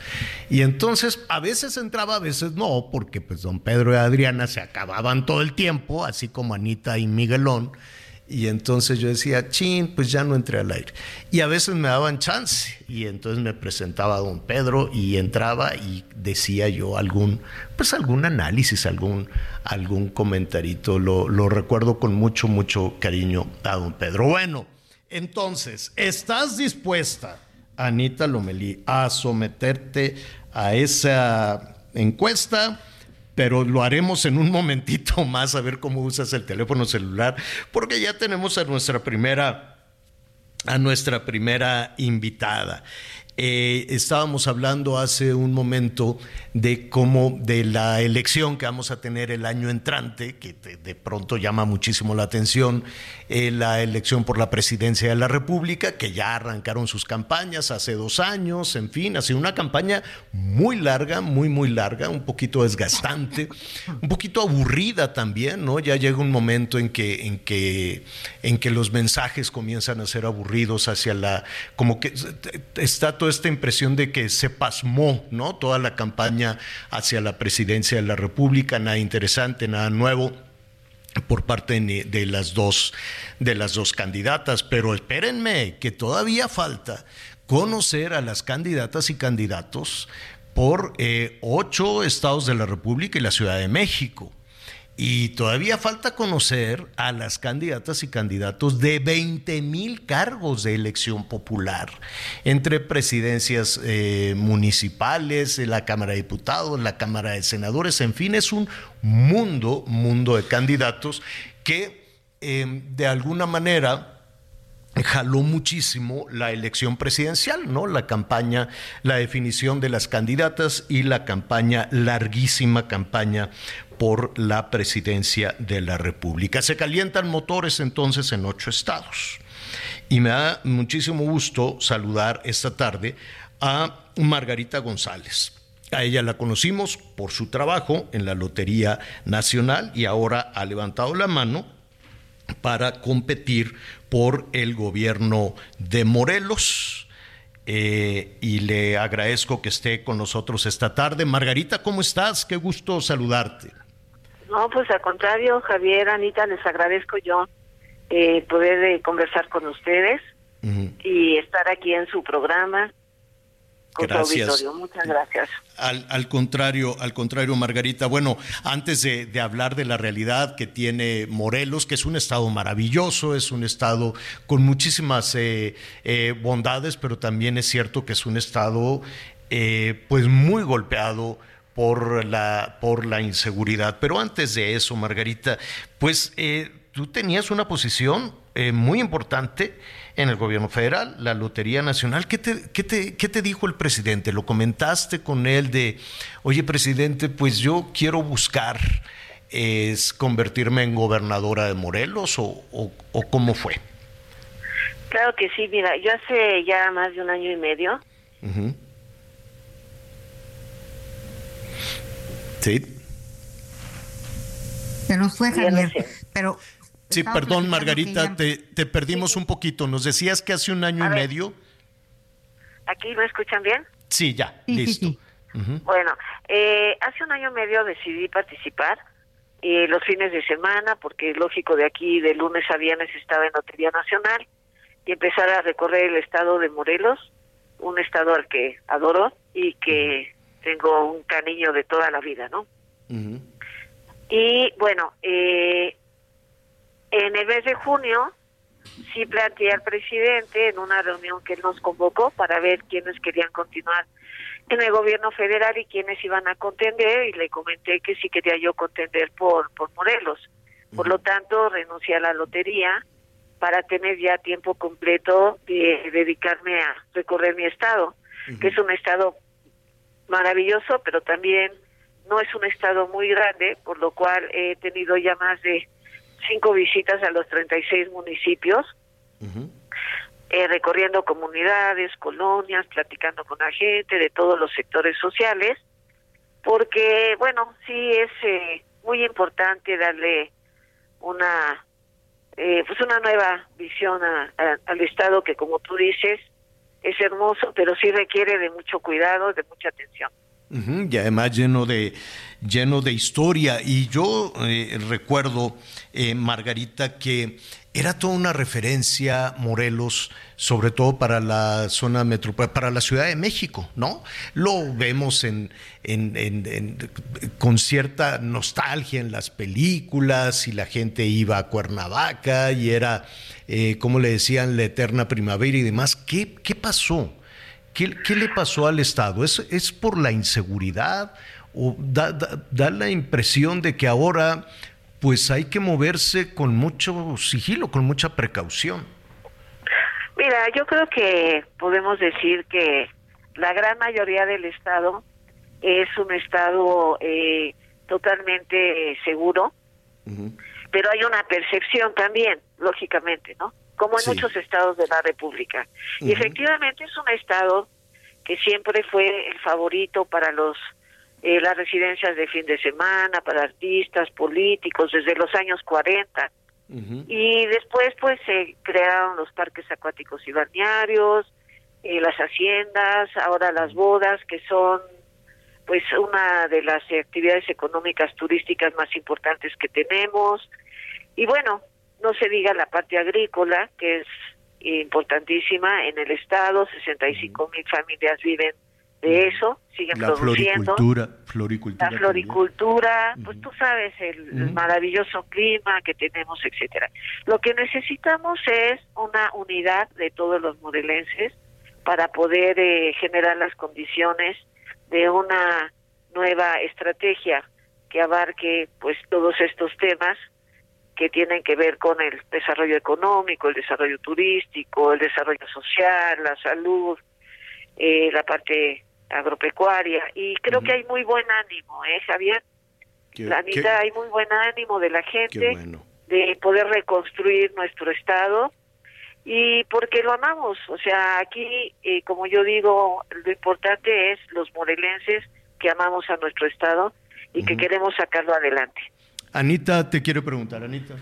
Y entonces a veces entraba, a veces no, porque pues don Pedro y Adriana se acababan todo el tiempo, así como Anita y Miguelón. Y entonces yo decía, chin, pues ya no entré al aire. Y a veces me daban chance. Y entonces me presentaba a don Pedro y entraba y decía yo algún, pues algún análisis, algún, algún comentarito. Lo, lo recuerdo con mucho, mucho cariño a don Pedro. Bueno, entonces, ¿estás dispuesta, Anita Lomelí, a someterte a esa encuesta? Pero lo haremos en un momentito [LAUGHS] más a ver cómo usas el teléfono celular, porque ya tenemos a nuestra primera a nuestra primera invitada. Eh, estábamos hablando hace un momento de cómo de la elección que vamos a tener el año entrante, que de, pronto llama muchísimo la atención, eh, la elección por la presidencia de la República, que ya arrancaron sus campañas hace dos años, en fin, ha sido una campaña muy larga, muy, muy larga, un poquito desgastante, un poquito aburrida también, ¿no? Ya llega un momento en que, en que, en que los mensajes comienzan a ser aburridos hacia la, como que está todo esta impresión de que se pasmó, ¿no? Toda la campaña hacia la presidencia de la República, nada interesante, nada nuevo por parte de las dos de las dos candidatas, pero espérenme que todavía falta conocer a las candidatas y candidatos por eh, ocho estados de la República y la Ciudad de México. Y todavía falta conocer a las candidatas y candidatos de 20 mil cargos de elección popular, entre presidencias eh, municipales, la Cámara de Diputados, la Cámara de Senadores, en fin, es un mundo, mundo de candidatos que eh, de alguna manera jaló muchísimo la elección presidencial, ¿no? La campaña, la definición de las candidatas y la campaña, larguísima campaña por la presidencia de la República. Se calientan motores entonces en ocho estados. Y me da muchísimo gusto saludar esta tarde a Margarita González. A ella la conocimos por su trabajo en la Lotería Nacional y ahora ha levantado la mano para competir por el gobierno de Morelos. Eh, y le agradezco que esté con nosotros esta tarde. Margarita, ¿cómo estás? Qué gusto saludarte. No, pues al contrario, Javier, Anita, les agradezco yo eh, poder eh, conversar con ustedes y estar aquí en su programa. Con gracias. Muchas gracias. Al, contrario, al contrario, Margarita. Bueno, antes de, hablar de la realidad que tiene Morelos, que es un estado maravilloso, es un estado con muchísimas eh, bondades, pero también es cierto que es un estado, pues, muy golpeado por la, por la inseguridad. Pero antes de eso, Margarita, pues eh, tú tenías una posición eh, muy importante en el gobierno federal, la Lotería Nacional. ¿Qué te, qué, te, ¿Qué te dijo el presidente? ¿Lo comentaste con él de, oye, presidente, pues yo quiero buscar es convertirme en gobernadora de Morelos o, o, cómo fue? Claro que sí, mira, yo hace ya más de un año y medio Sí. Se nos fue Javier, pero... Sí, perdón Margarita, te, perdimos un poquito. Nos decías que hace un año y medio... ¿Aquí me escuchan bien? Sí, ya, listo. Bueno, eh, hace un año y medio decidí participar eh, los fines de semana, porque es lógico, de aquí de lunes a viernes estaba en Lotería Nacional, y empezar a recorrer el estado de Morelos, un estado al que adoro y que tengo un cariño de toda la vida, ¿no? Y bueno, eh, en el mes de junio sí planteé al presidente en una reunión que él nos convocó para ver quiénes querían continuar en el gobierno federal y quiénes iban a contender y le comenté que sí quería yo contender por, por Morelos. Por lo tanto, renuncié a la lotería para tener ya tiempo completo de dedicarme a recorrer mi estado, que es un estado maravilloso, pero también no es un estado muy grande, por lo cual he tenido ya más de cinco visitas a los 36 municipios, eh, recorriendo comunidades, colonias, platicando con la gente de todos los sectores sociales, porque, bueno, sí es eh, muy importante darle una eh, pues una nueva visión al Estado que, como tú dices, es hermoso, pero sí requiere de mucho cuidado, de mucha atención. y además lleno de lleno de historia. Y yo eh, recuerdo, eh, Margarita, que era toda una referencia Morelos, sobre todo para la zona metropolitana, para la Ciudad de México, ¿no? Lo vemos en, con cierta nostalgia en las películas y la gente iba a Cuernavaca y era, eh, como le decían, la eterna primavera y demás. ¿Qué, pasó? ¿Qué, ¿Qué, le pasó al Estado? ¿Es, ¿Es por la inseguridad o da la impresión de que ahora pues hay que moverse con mucho sigilo, con mucha precaución. Mira, yo creo que podemos decir que la gran mayoría del Estado es un Estado eh, totalmente seguro, pero hay una percepción también, lógicamente, ¿no? Como en muchos estados de la República. Y efectivamente es un Estado que siempre fue el favorito para los eh, las residencias de fin de semana para artistas, políticos, desde los años 40. Y después pues se crearon los parques acuáticos y balnearios, eh, las haciendas, ahora las bodas, que son pues una de las actividades económicas turísticas más importantes que tenemos. Y bueno, no se diga la parte agrícola, que es importantísima en el estado, 65 mil familias viven de eso, siguen la produciendo. Floricultura, floricultura. La floricultura, pues tú sabes, el, maravilloso clima que tenemos, etcétera. Lo que necesitamos es una unidad de todos los modelenses para poder eh, generar las condiciones de una nueva estrategia que abarque pues todos estos temas que tienen que ver con el desarrollo económico, el desarrollo turístico, el desarrollo social, la salud, eh, la parte agropecuaria y creo que hay muy buen ánimo, ¿eh, Javier? la Anita, hay muy buen ánimo de la gente de poder reconstruir nuestro estado y porque lo amamos, o sea, aquí, eh, como yo digo, lo importante es los morelenses que amamos a nuestro estado y que queremos sacarlo adelante. Anita, te quiero preguntar, Anita.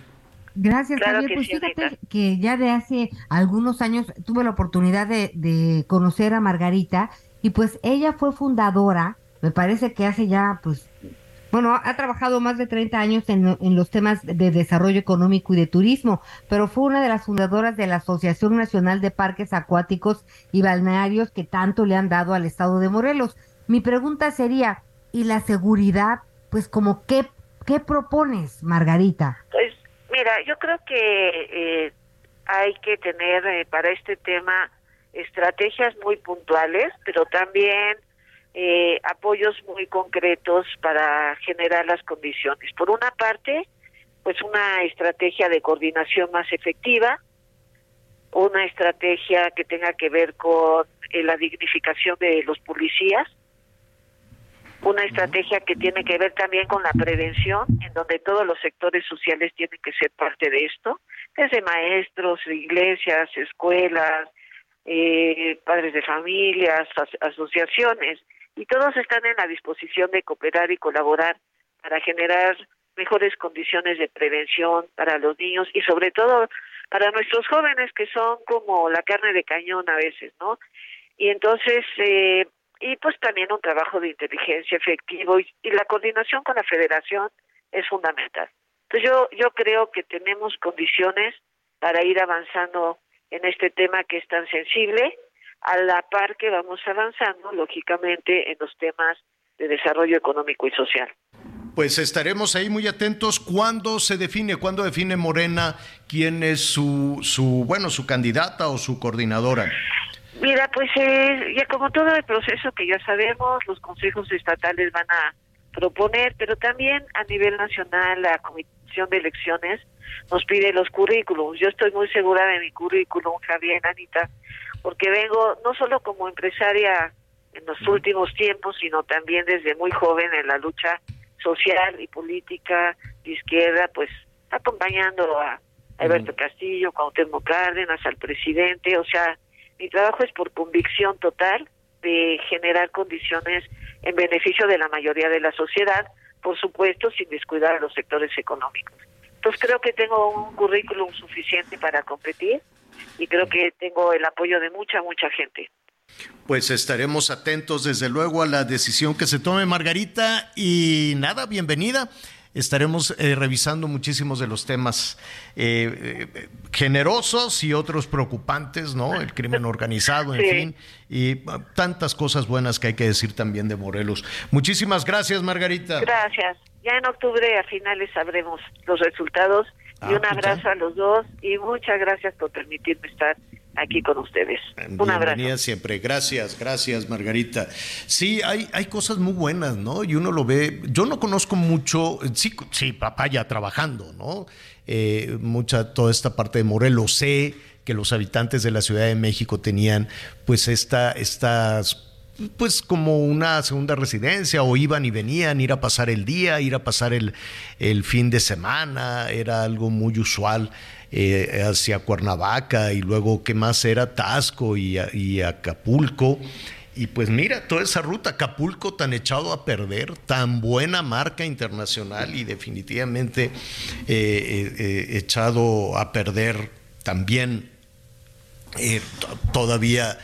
Gracias, Javier. Pues fíjate que ya de hace algunos años tuve la oportunidad de, de conocer a Margarita y pues ella fue fundadora, me parece que hace ya, pues, bueno, ha trabajado más de 30 años en, los temas de desarrollo económico y de turismo, pero fue una de las fundadoras de la Asociación Nacional de Parques Acuáticos y Balnearios que tanto le han dado al estado de Morelos. Mi pregunta sería, ¿y la seguridad? Pues como qué, qué propones, Margarita? Pues mira, yo creo que eh, hay que tener eh, para este tema estrategias muy puntuales, pero también eh, apoyos muy concretos para generar las condiciones. Por una parte, pues una estrategia de coordinación más efectiva, una estrategia que tenga que ver con eh, la dignificación de los policías, una estrategia que tiene que ver también con la prevención, en donde todos los sectores sociales tienen que ser parte de esto, desde maestros, iglesias, escuelas, eh, padres de familias, asociaciones, y todos están en la disposición de cooperar y colaborar para generar mejores condiciones de prevención para los niños y sobre todo para nuestros jóvenes que son como la carne de cañón a veces, ¿no? Y entonces, eh, y pues también un trabajo de inteligencia efectivo y, y la coordinación con la federación es fundamental. Entonces yo, yo creo que tenemos condiciones para ir avanzando en este tema que es tan sensible, a la par que vamos avanzando, lógicamente, en los temas de desarrollo económico y social. Pues estaremos ahí muy atentos. ¿Cuándo se define, cuándo define Morena quién es su, su bueno, su candidata o su coordinadora? Mira, pues eh, ya como todo el proceso que ya sabemos, los consejos estatales van a proponer, pero también a nivel nacional la Comisión de Elecciones nos pide los currículums. Yo estoy muy segura de mi currículum, Javier, Anita, porque vengo no solo como empresaria en los últimos tiempos, sino también desde muy joven en la lucha social y política de izquierda, pues acompañando a Alberto Castillo, Cuauhtémoc Cárdenas, al presidente, o sea, mi trabajo es por convicción total de generar condiciones en beneficio de la mayoría de la sociedad, por supuesto, sin descuidar a los sectores económicos. Entonces creo que tengo un currículum suficiente para competir y creo que tengo el apoyo de mucha, mucha gente. Pues estaremos atentos desde luego a la decisión que se tome Margarita y nada, bienvenida estaremos eh, revisando muchísimos de los temas eh, eh, generosos y otros preocupantes, ¿no? El crimen organizado, en fin, y ah, tantas cosas buenas que hay que decir también de Morelos. Muchísimas gracias, Margarita. Gracias. Ya en octubre a finales sabremos los resultados y ah, un pues abrazo a los dos y muchas gracias por permitirme estar aquí con ustedes. Un abrazo. siempre. Gracias, gracias, Margarita. Sí, hay, hay cosas muy buenas, ¿no? Y uno lo ve. Yo no conozco mucho, sí, sí papá ya trabajando, ¿no? Eh, mucha, toda esta parte de Morelos. Sé que los habitantes de la Ciudad de México tenían, pues, esta, estas pues como una segunda residencia o iban y venían, ir a pasar el día, ir a pasar el, el fin de semana, era algo muy usual eh, hacia Cuernavaca y luego qué más era Tasco y, Acapulco. Y pues mira, toda esa ruta, Acapulco tan echado a perder, tan buena marca internacional y definitivamente eh, eh, echado a perder también todavía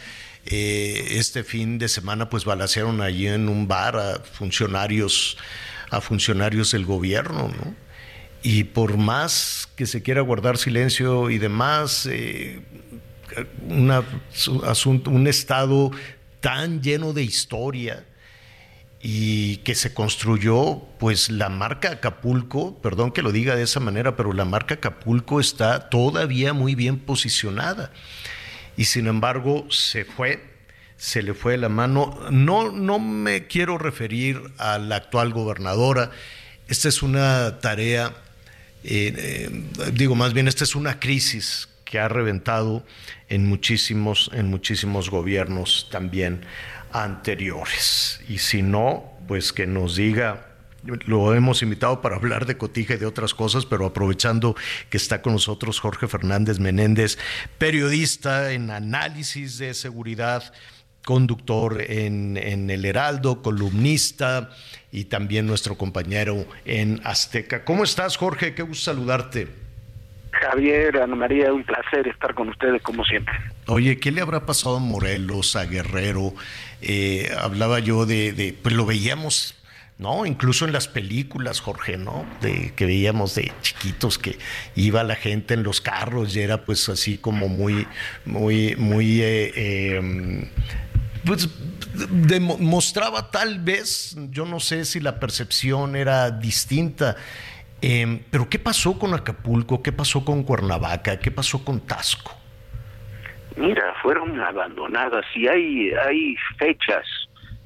este fin de semana pues balacearon allí en un bar a funcionarios, a funcionarios del gobierno, ¿no? Y por más que se quiera guardar silencio y demás, eh, un estado tan lleno de historia y que se construyó, pues la marca Acapulco, perdón que lo diga de esa manera, pero la marca Acapulco está todavía muy bien posicionada. Y sin embargo se fue, se le fue la mano. No, no me quiero referir a la actual gobernadora. Esta es una tarea eh, eh, digo, más bien, esta es una crisis que ha reventado en muchísimos, en muchísimos gobiernos también anteriores. Y si no, pues que nos diga lo hemos invitado para hablar de Cotija y de otras cosas, pero aprovechando que está con nosotros Jorge Fernández Menéndez, periodista en análisis de seguridad, conductor en, en El Heraldo, columnista, y también nuestro compañero en Azteca. ¿Cómo estás, Jorge? Qué gusto saludarte. Javier, Ana María, un placer estar con ustedes como siempre. Oye, ¿qué le habrá pasado a Morelos, a Guerrero? Eh, hablaba yo de, pues lo veíamos, ¿no? Incluso en las películas, Jorge, ¿no? De que veíamos de chiquitos que iba la gente en los carros y era pues así como muy, muy, muy, eh, em, pues demostraba tal vez, yo no sé si la percepción era distinta, em, pero ¿qué pasó con Acapulco? ¿Qué pasó con Cuernavaca? ¿Qué pasó con Tasco? Mira, fueron abandonadas y hay, hay fechas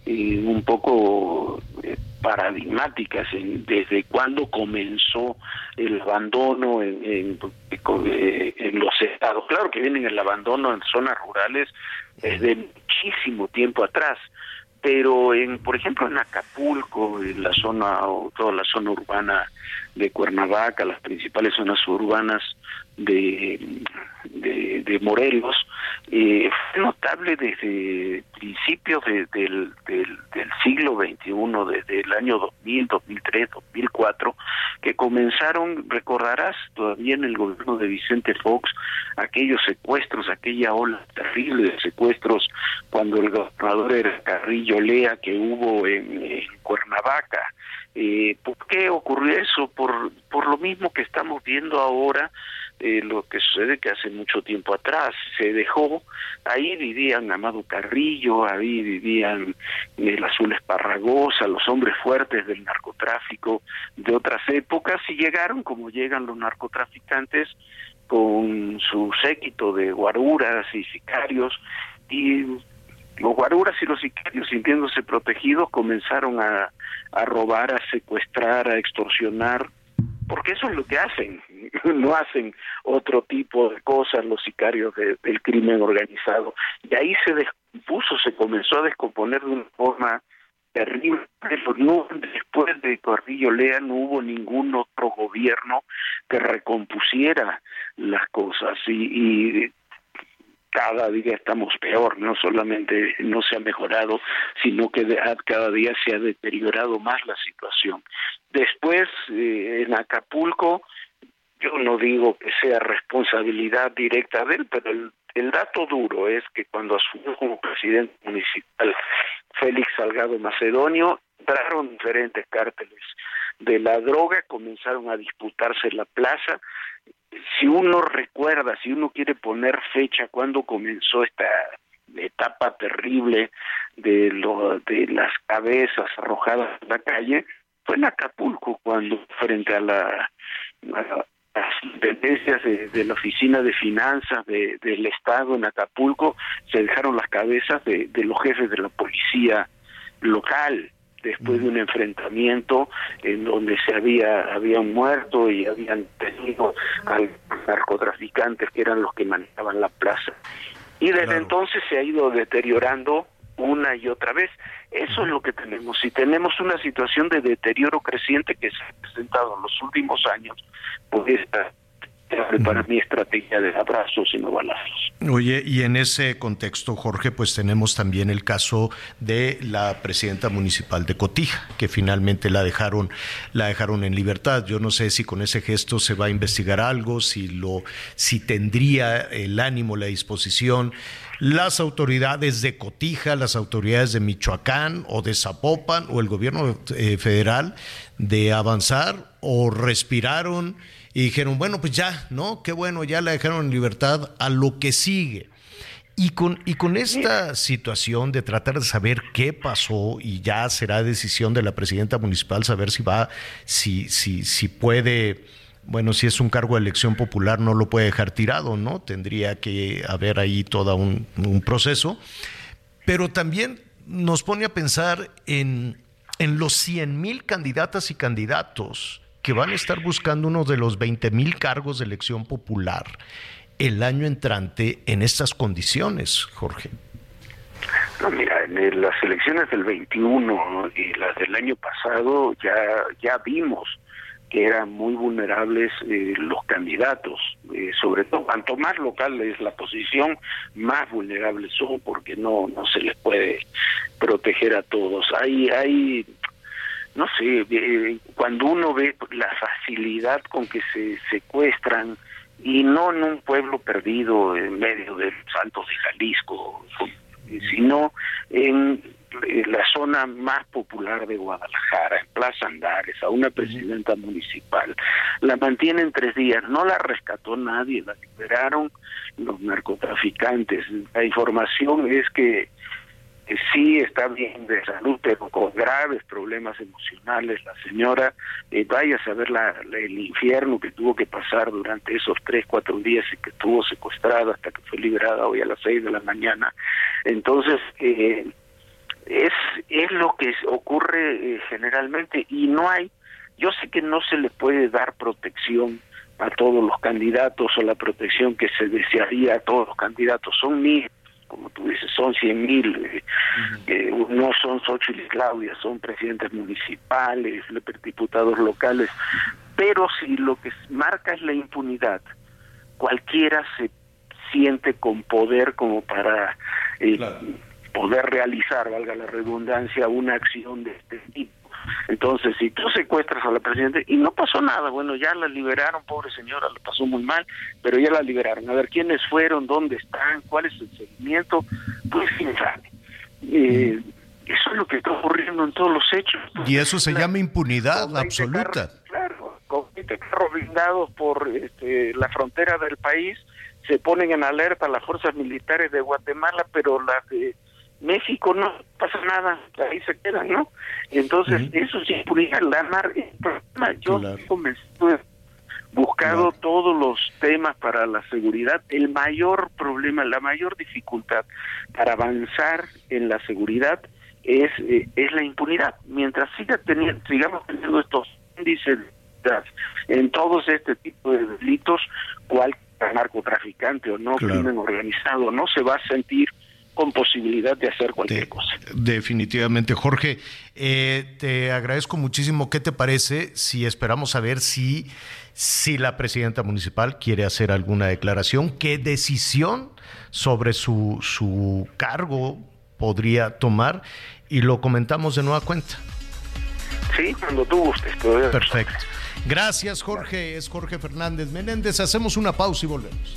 eh, un poco eh, paradigmáticas desde cuando comenzó el abandono en, en, eh, en, los estados. Claro que vienen el abandono en zonas rurales desde muchísimo tiempo atrás, pero en, por ejemplo, en Acapulco, en la zona, o toda la zona urbana de Cuernavaca, las principales zonas urbanas de, de, Morelos, eh, fue notable desde principios del, del, del, siglo XXI, desde el año 2000, 2003, 2004, que comenzaron, recordarás todavía en el gobierno de Vicente Fox, aquellos secuestros, aquella ola terrible de secuestros cuando el gobernador era Carrillo Lea que hubo en, en Cuernavaca. Eh, ¿Por qué ocurrió eso? Por, por lo mismo que estamos viendo ahora, eh, lo que sucede que hace mucho tiempo atrás se dejó, ahí vivían Amado Carrillo, ahí vivían el Azul Esparragosa, los hombres fuertes del narcotráfico de otras épocas y llegaron como llegan los narcotraficantes con su séquito de guaruras y sicarios y los guaruras y los sicarios, sintiéndose protegidos, comenzaron a, a robar, a secuestrar, a extorsionar, porque eso es lo que hacen, [LAUGHS] no hacen otro tipo de cosas los sicarios del crimen organizado. Y ahí se descompuso, se comenzó a descomponer de una forma terrible. No, después de Corrillo Lea no hubo ningún otro gobierno que recompusiera las cosas y, y cada día estamos peor, no solamente no se ha mejorado, sino que cada día se ha deteriorado más la situación. Después, eh, en Acapulco, yo no digo que sea responsabilidad directa de él, pero el, dato duro es que cuando asumió como presidente municipal Félix Salgado Macedonio, entraron diferentes cárteles de la droga, comenzaron a disputarse la plaza, si uno recuerda, si uno quiere poner fecha cuando comenzó esta etapa terrible de lo, de las cabezas arrojadas en la calle, fue en Acapulco cuando frente a la las dependencias de, la oficina de finanzas del estado en Acapulco se dejaron las cabezas de los jefes de la policía local después de un enfrentamiento en donde se había habían muerto y habían tenido a narcotraficantes que eran los que manejaban la plaza. Y desde entonces se ha ido deteriorando una y otra vez. Eso es lo que tenemos. Si tenemos una situación de deterioro creciente que se ha presentado en los últimos años, pues para mi estrategia de abrazos y no balazos. Oye, y en ese contexto, Jorge, pues tenemos también el caso de la presidenta municipal de Cotija, que finalmente la dejaron, la dejaron en libertad. Yo no sé si con ese gesto se va a investigar algo, si lo, si tendría el ánimo, la disposición las autoridades de Cotija, las autoridades de Michoacán o de Zapopan o el gobierno eh, federal de avanzar o respiraron y dijeron, bueno, pues ya, ¿no? Qué bueno, ya la dejaron en libertad a lo que sigue. Y con, y con esta situación de tratar de saber qué pasó y ya será decisión de la presidenta municipal saber si va, si, si, si puede, bueno, si es un cargo de elección popular no lo puede dejar tirado, ¿no? Tendría que haber ahí todo un, proceso. Pero también nos pone a pensar en, en los 100 mil candidatas y candidatos que van a estar buscando uno de los 20 mil cargos de elección popular el año entrante en estas condiciones, Jorge. No, mira, en las elecciones del 21 y las del año pasado ya, ya vimos que eran muy vulnerables eh, los candidatos, eh, sobre todo cuanto más local es la posición, más vulnerables son porque no no se les puede proteger a todos. Hay hay no sé, eh, cuando uno ve la facilidad con que se secuestran, y no en un pueblo perdido en medio de los Altos de Jalisco, sino en la zona más popular de Guadalajara, en Plaza Andares, a una presidenta municipal. La mantienen tres días, no la rescató nadie, la liberaron los narcotraficantes. La información es que sí está bien de salud, pero con graves problemas emocionales. La señora, eh, vaya a saber la, el infierno que tuvo que pasar durante esos tres, cuatro días y que estuvo secuestrada hasta que fue liberada hoy a las seis de la mañana. Entonces, eh, es, es lo que ocurre eh, generalmente y no hay, yo sé que no se le puede dar protección a todos los candidatos o la protección que se desearía a todos los candidatos, son míos como tú dices, son 100 mil, eh, eh, no son Xochitl y Claudia, son presidentes municipales, diputados locales, pero si lo que marca es la impunidad, cualquiera se siente con poder como para eh, poder realizar, valga la redundancia, una acción de este tipo. Entonces, si tú secuestras a la presidenta y no pasó nada, bueno, ya la liberaron, pobre señora, la pasó muy mal, pero ya la liberaron. A ver quiénes fueron, dónde están, cuál es el seguimiento, pues quién sabe. Eh, eso es lo que está ocurriendo en todos los hechos. y eso se llama impunidad absoluta. claro, con 20 carros blindados por este, la frontera del país, se ponen en alerta las fuerzas militares de Guatemala, pero las de México no pasa nada, ahí se quedan, ¿no? Entonces, eso sí impunidad, la mar, yo buscado todos los temas para la seguridad. El mayor problema, la mayor dificultad para avanzar en la seguridad es, eh, es la impunidad. Mientras siga teniendo, sigamos teniendo estos índices en todos este tipo de delitos, cual narcotraficante o no, crimen organizado, no se va a sentir con posibilidad de hacer cualquier cosa. Definitivamente, Jorge, eh, te agradezco muchísimo. ¿Qué te parece si esperamos saber si, si la presidenta municipal quiere hacer alguna declaración? ¿Qué decisión sobre su, su cargo podría tomar? Y lo comentamos de nueva cuenta. Sí, cuando tú gustes. Perfecto. Gracias, Jorge. Es Jorge Fernández Menéndez. Hacemos una pausa y volvemos.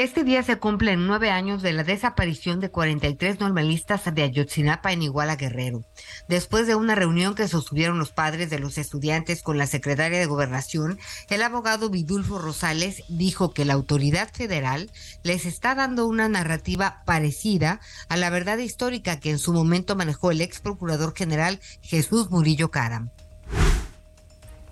Este día se cumplen nueve años de la desaparición de 43 normalistas de Ayotzinapa en Iguala Guerrero. Después de una reunión que sostuvieron los padres de los estudiantes con la secretaria de Gobernación, el abogado Vidulfo Rosales dijo que la autoridad federal les está dando una narrativa parecida a la verdad histórica que en su momento manejó el ex procurador general Jesús Murillo Caram.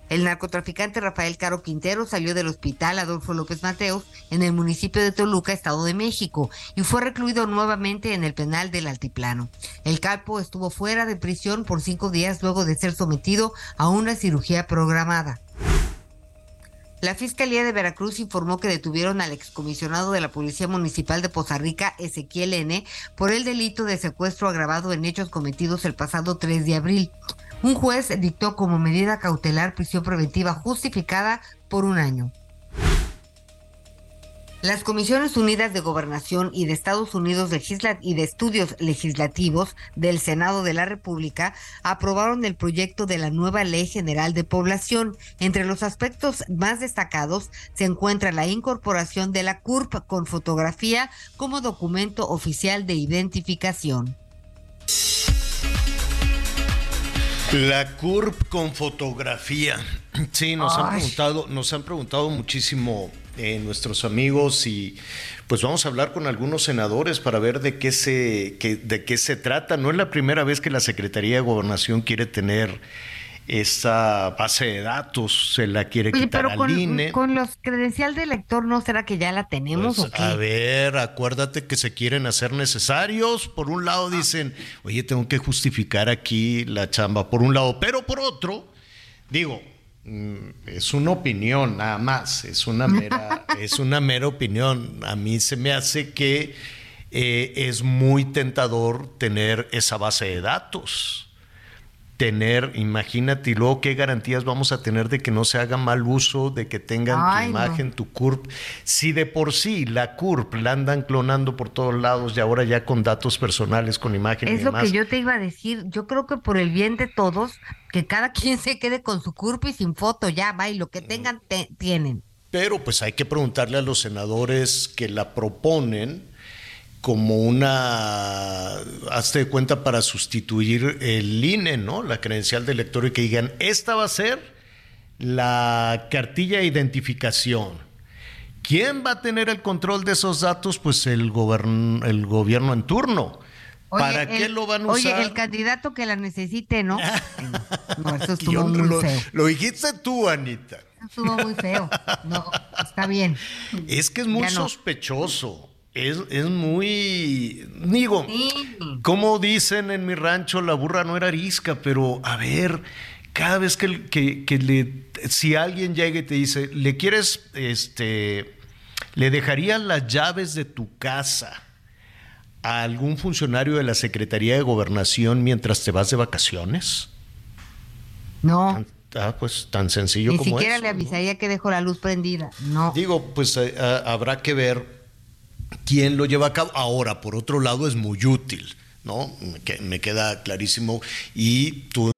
El narcotraficante Rafael Caro Quintero salió del hospital Adolfo López Mateos en el municipio de Toluca, Estado de México, y fue recluido nuevamente en el penal del Altiplano. El calpo estuvo fuera de prisión por cinco días luego de ser sometido a una cirugía programada. La Fiscalía de Veracruz informó que detuvieron al excomisionado de la Policía Municipal de Poza Rica, Ezequiel N., por el delito de secuestro agravado en hechos cometidos el pasado 3 de abril. Un juez dictó como medida cautelar prisión preventiva justificada por un año. Las Comisiones Unidas de Gobernación y de Estados Unidos y de Estudios Legislativos del Senado de la República aprobaron el proyecto de la nueva Ley General de Población. Entre los aspectos más destacados se encuentra la incorporación de la CURP con fotografía como documento oficial de identificación. La CURP con fotografía. Sí, nos han preguntado, nos han preguntado muchísimo eh, nuestros amigos y pues vamos a hablar con algunos senadores para ver de qué se de qué se trata. No es la primera vez que la Secretaría de Gobernación quiere tener esa base de datos se la quiere quitar pero con, INE. Con los credencial de elector, ¿no será que ya la tenemos pues, o qué? A ver, acuérdate que se quieren hacer necesarios. Por un lado dicen, oye, tengo que justificar aquí la chamba, por un lado, pero por otro, digo, mm, es una opinión nada más, es una mera, [LAUGHS] es una mera opinión. A mí se me hace que eh, es muy tentador tener esa base de datos tener, imagínate, y luego qué garantías vamos a tener de que no se haga mal uso, de que tengan tu imagen, tu CURP. Si de por sí la CURP la andan clonando por todos lados y ahora ya con datos personales, con imagen. Es lo que yo te iba a decir. Yo creo que por el bien de todos, que cada [LAUGHS] quien se quede con su CURP y sin foto, ya va, y lo que tengan, tienen. Pero pues hay que preguntarle a los senadores que la proponen como una, hazte de cuenta, para sustituir el INE, ¿no? La credencial de elector y que digan, esta va a ser la cartilla de identificación. ¿Quién va a tener el control de esos datos? Pues el, el gobierno en turno. ¿Para qué lo van a usar? Oye, el candidato que la necesite, ¿no? [LAUGHS] no, eso [LAUGHS] estuvo muy lo, feo. Lo dijiste tú, Anita. Estuvo muy feo. No, está bien. Es que es muy sospechoso es, muy. Digo, como dicen en mi rancho, la burra no era arisca, pero a ver, cada vez que, que, le. Si alguien llega y te dice, ¿le quieres. Este. ¿Le dejarías las llaves de tu casa a algún funcionario de la Secretaría de Gobernación mientras te vas de vacaciones? No. Ah, pues tan sencillo como eso. Ni siquiera le avisaría que dejó la luz prendida. No. Digo, pues eh, ah, habrá que ver quién lo lleva a cabo. Ahora, por otro lado, es muy útil, ¿no? Me queda clarísimo. Y tú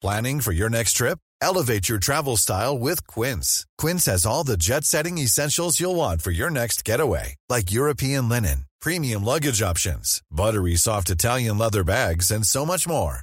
Planning for your next trip? Elevate your travel style with Quince. Quince has all the jet setting essentials you'll want for your next getaway, like European linen, premium luggage options, buttery soft Italian leather bags, and so much more.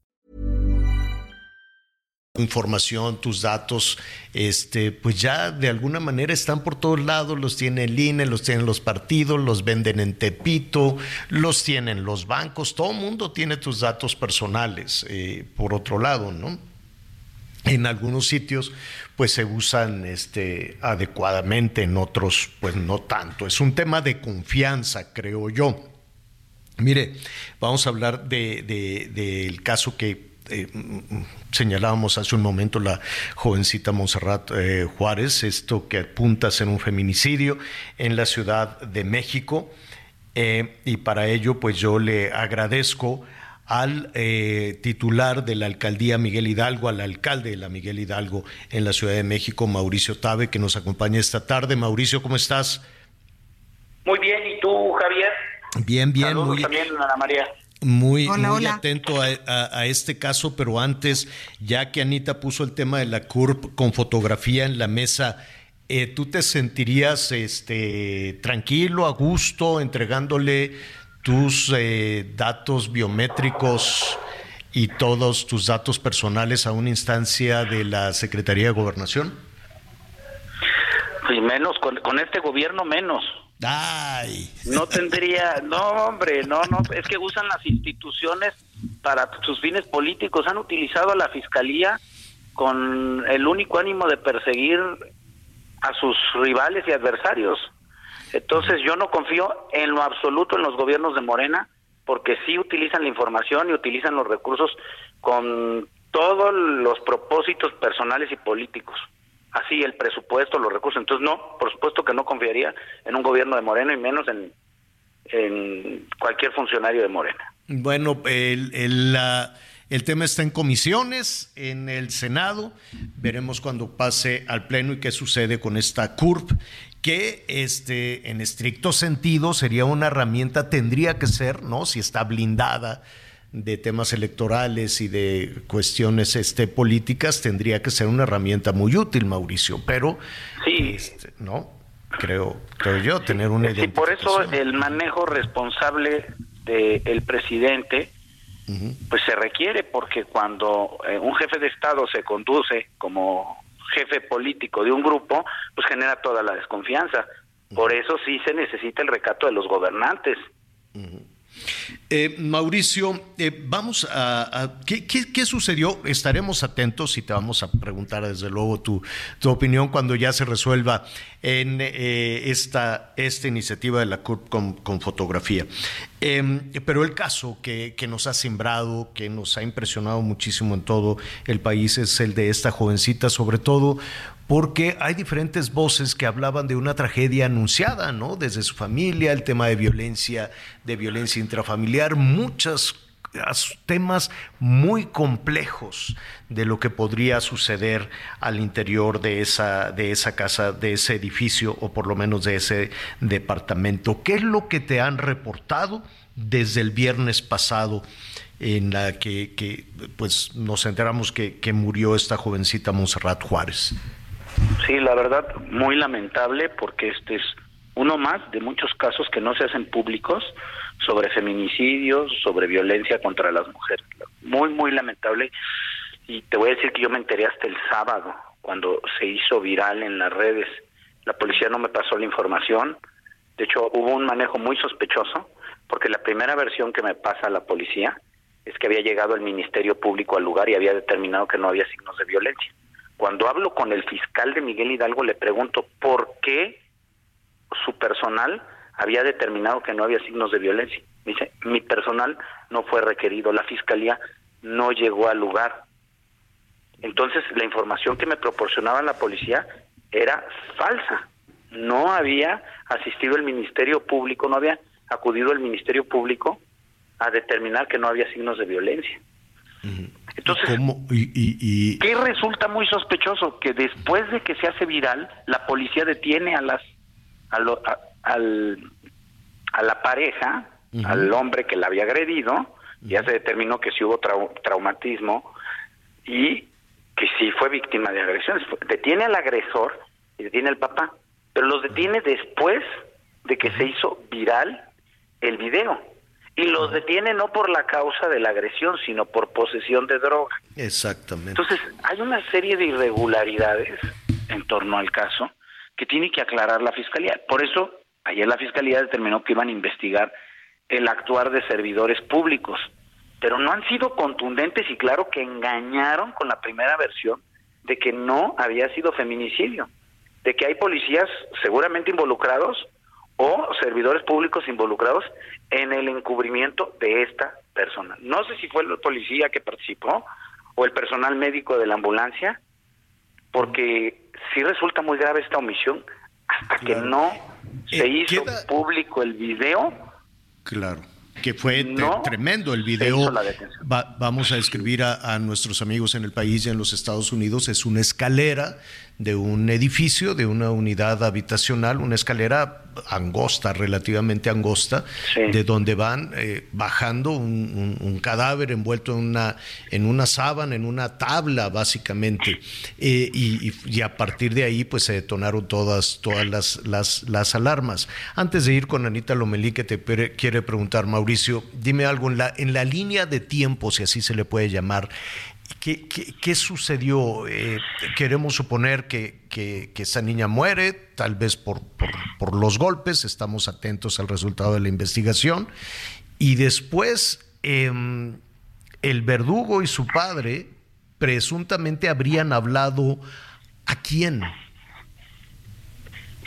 Información, tus datos, este, pues ya de alguna manera están por todos lados, los tiene el INE, los tienen los partidos, los venden en Tepito, los tienen los bancos, todo el mundo tiene tus datos personales, eh, por otro lado, ¿no? En algunos sitios, pues se usan este, adecuadamente, en otros, pues no tanto. Es un tema de confianza, creo yo. Mire, vamos a hablar del de, caso que eh, señalábamos hace un momento, la jovencita Monserrat eh, Juárez, esto que apunta a ser un feminicidio en la Ciudad de México. Eh, y para ello, pues yo le agradezco al eh, titular de la alcaldía Miguel Hidalgo, al alcalde de la Miguel Hidalgo en la Ciudad de México, Mauricio Tabe, que nos acompaña esta tarde. Mauricio, ¿cómo estás? Muy bien, ¿y tú, Javier? Bien, bien. Saludos muy también, Ana María. Muy, muy atento a, este caso, pero antes, ya que Anita puso el tema de la CURP con fotografía en la mesa, eh, ¿tú te sentirías este, tranquilo, a gusto, entregándole tus eh, datos biométricos y todos tus datos personales a una instancia de la Secretaría de Gobernación? Y menos, con, con este gobierno menos. No tendría, no hombre, no, no, es que usan las instituciones para sus fines políticos, han utilizado a la fiscalía con el único ánimo de perseguir a sus rivales y adversarios. Entonces yo no confío en lo absoluto en los gobiernos de Morena, porque sí utilizan la información y utilizan los recursos con todos los propósitos personales y políticos. Así el presupuesto, los recursos. Entonces no, por supuesto que no confiaría en un gobierno de Morena y menos en, en cualquier funcionario de Morena. Bueno, el, el, el tema está en comisiones, en el Senado. Veremos cuando pase al Pleno y qué sucede con esta CURP que este, en estricto sentido sería una herramienta, tendría que ser, ¿no? Si está blindada de temas electorales y de cuestiones este, políticas, tendría que ser una herramienta muy útil, Mauricio, pero sí. Este, no, creo, creo yo, tener una Sí, por eso el manejo responsable del presidente pues se requiere, porque cuando eh, un jefe de Estado se conduce como jefe político de un grupo, pues genera toda la desconfianza. Por eso sí se necesita el recato de los gobernantes. Eh, Mauricio, eh, vamos a... ¿qué, sucedió? Estaremos atentos y te vamos a preguntar desde luego tu, opinión cuando ya se resuelva en eh, esta, esta iniciativa de la CURP con, fotografía. Em, pero el caso que, que, nos ha sembrado, que nos ha impresionado muchísimo en todo el país es el de esta jovencita, sobre todo porque hay diferentes voces que hablaban de una tragedia anunciada, ¿no? Desde su familia, el tema de violencia, de violencia intrafamiliar, muchos temas muy complejos de lo que podría suceder al interior de esa, de esa casa, de ese edificio o por lo menos de ese departamento. ¿Qué es lo que te han reportado desde el viernes pasado en la que, pues, nos enteramos que, que murió esta jovencita Monserrat Juárez? Sí, la verdad, muy lamentable porque este es uno más de muchos casos que no se hacen públicos sobre feminicidios, sobre violencia contra las mujeres. Muy, muy lamentable. Y te voy a decir que yo me enteré hasta el sábado, cuando se hizo viral en las redes. La policía no me pasó la información. De hecho, hubo un manejo muy sospechoso, porque la primera versión que me pasa la policía es que había llegado el Ministerio Público al lugar y había determinado que no había signos de violencia. Cuando hablo con el fiscal de Miguel Hidalgo le pregunto por qué su personal había determinado que no había signos de violencia. dice, mi personal no fue requerido, la fiscalía no llegó al lugar. Entonces, la información que me proporcionaba la policía era falsa. No había asistido el Ministerio Público, no había acudido el Ministerio Público a determinar que no había signos de violencia. Entonces, Y, ¿qué resulta muy sospechoso? Que después de que se hace viral, la policía detiene a las a, al, a la pareja, al hombre que la había agredido, ya se determinó que sí hubo traumatismo y que sí fue víctima de agresiones. Detiene al agresor y detiene al papá, pero los detiene después de que se hizo viral el video. Y los detiene no por la causa de la agresión, sino por posesión de droga. Exactamente. Entonces, hay una serie de irregularidades en torno al caso que tiene que aclarar la fiscalía. Por eso, ayer la fiscalía determinó que iban a investigar el actuar de servidores públicos, pero no han sido contundentes y claro que engañaron con la primera versión de que no había sido feminicidio, de que hay policías seguramente involucrados o servidores públicos involucrados en el encubrimiento de esta persona. No sé si fue el policía que participó o el personal médico de la ambulancia, porque sí resulta muy grave esta omisión hasta que no se eh, hizo público el video. Claro que fue tremendo el video. vamos a describir a, nuestros amigos en el país y en los Estados Unidos. Es una escalera de un edificio, de una unidad habitacional, una escalera angosta, relativamente angosta, de donde van eh, bajando un, cadáver envuelto en una, en una sábana, en una tabla, básicamente. Eh, y, a partir de ahí, pues se detonaron todas, todas las, las, las alarmas. Antes de ir con Anita Lomelí, que te quiere preguntar, Mauricio, dime algo en la, en la línea de tiempo, si así se le puede llamar, ¿Qué, sucedió? Eh, queremos suponer que, esa niña muere, tal vez por, por, los golpes, estamos atentos al resultado de la investigación. Y después em, el verdugo y su padre presuntamente habrían hablado a quién.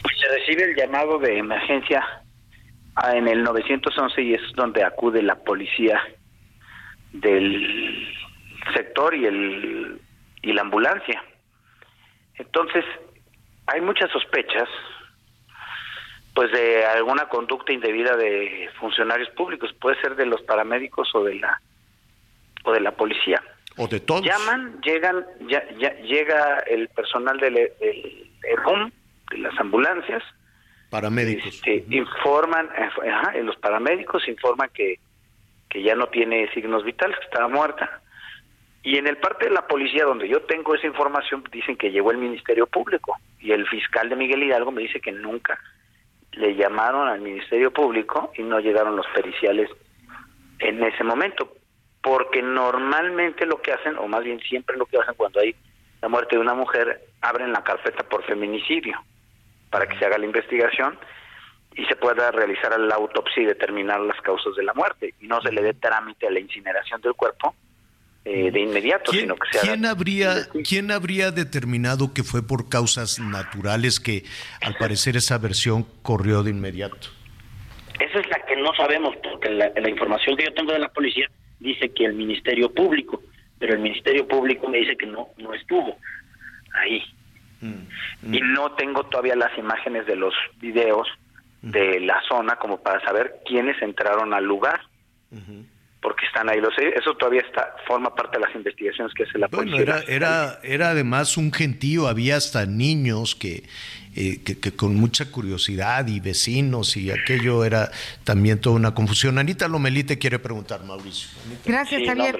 Pues se recibe el llamado de emergencia en el 911 y es donde acude la policía del sector y el y la ambulancia. Entonces, hay muchas sospechas pues de alguna conducta indebida de funcionarios públicos, puede ser de los paramédicos o de la o de la policía. O de todos. Llaman, llegan, ya, ya llega el personal del, del ERUM, de las ambulancias. Paramédicos. Este, informan, los paramédicos informan que, que ya no tiene signos vitales, que estaba muerta. Y en el parte de la policía donde yo tengo esa información, dicen que llegó el Ministerio Público. Y el fiscal de Miguel Hidalgo me dice que nunca le llamaron al Ministerio Público y no llegaron los periciales en ese momento, porque normalmente lo que hacen, o más bien siempre lo que hacen cuando hay la muerte de una mujer, abren la carpeta por feminicidio para que se haga la investigación y se pueda realizar la autopsia y determinar las causas de la muerte. Y no se le dé trámite a la incineración del cuerpo eh, de inmediato, sino que ¿quién habría, ¿Quién habría determinado que fue por causas naturales que al parecer esa versión corrió de inmediato? Esa es la que no sabemos, porque la, información que yo tengo de la policía dice que el Ministerio Público, pero el Ministerio Público me dice que no, no estuvo ahí. Mm, mm. Y no tengo todavía las imágenes de los videos de la zona como para saber quiénes entraron al lugar porque están ahí. Los, eso todavía está forma parte de las investigaciones que hace la bueno, Era, era, era además un gentío, había hasta niños que, eh, que, con mucha curiosidad y vecinos y aquello era también toda una confusión. Anita Lomelí te quiere preguntar, Mauricio. Gracias, Javier.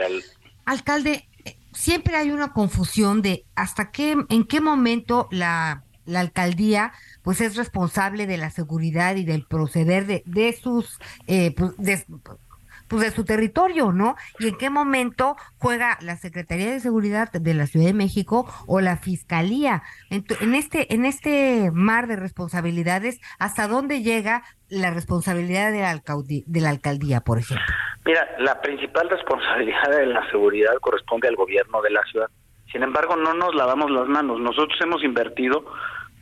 Alcalde, eh, siempre hay una confusión de hasta qué, en qué momento la, la alcaldía pues es responsable de la seguridad y del proceder de, de sus eh, pues, de, pues de su territorio, ¿no? Y en qué momento juega la Secretaría de Seguridad de la Ciudad de México o la Fiscalía. En, este, en este mar de responsabilidades, ¿hasta dónde llega la responsabilidad de la, de la alcaldía, por ejemplo? Mira, la principal responsabilidad de la seguridad corresponde al gobierno de la ciudad. Sin embargo, no nos lavamos las manos. Nosotros hemos invertido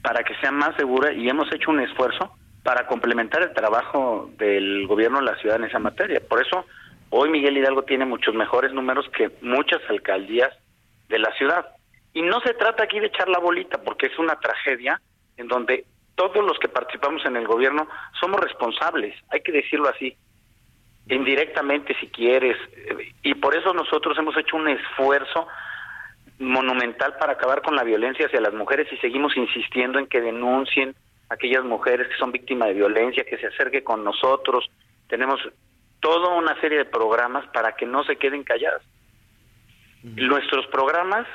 para que sea más segura y hemos hecho un esfuerzo para complementar el trabajo del gobierno de la ciudad en esa materia. Por eso, hoy Miguel Hidalgo tiene muchos mejores números que muchas alcaldías de la ciudad. Y no se trata aquí de echar la bolita, porque es una tragedia en donde todos los que participamos en el gobierno somos responsables, hay que decirlo así. indirectamente si quieres, y por eso nosotros hemos hecho un esfuerzo monumental para acabar con la violencia hacia las mujeres y seguimos insistiendo en que denuncien aquellas mujeres que son víctimas de violencia, que se acerquen con nosotros. Tenemos toda una serie de programas para que no se queden calladas. Nuestros programas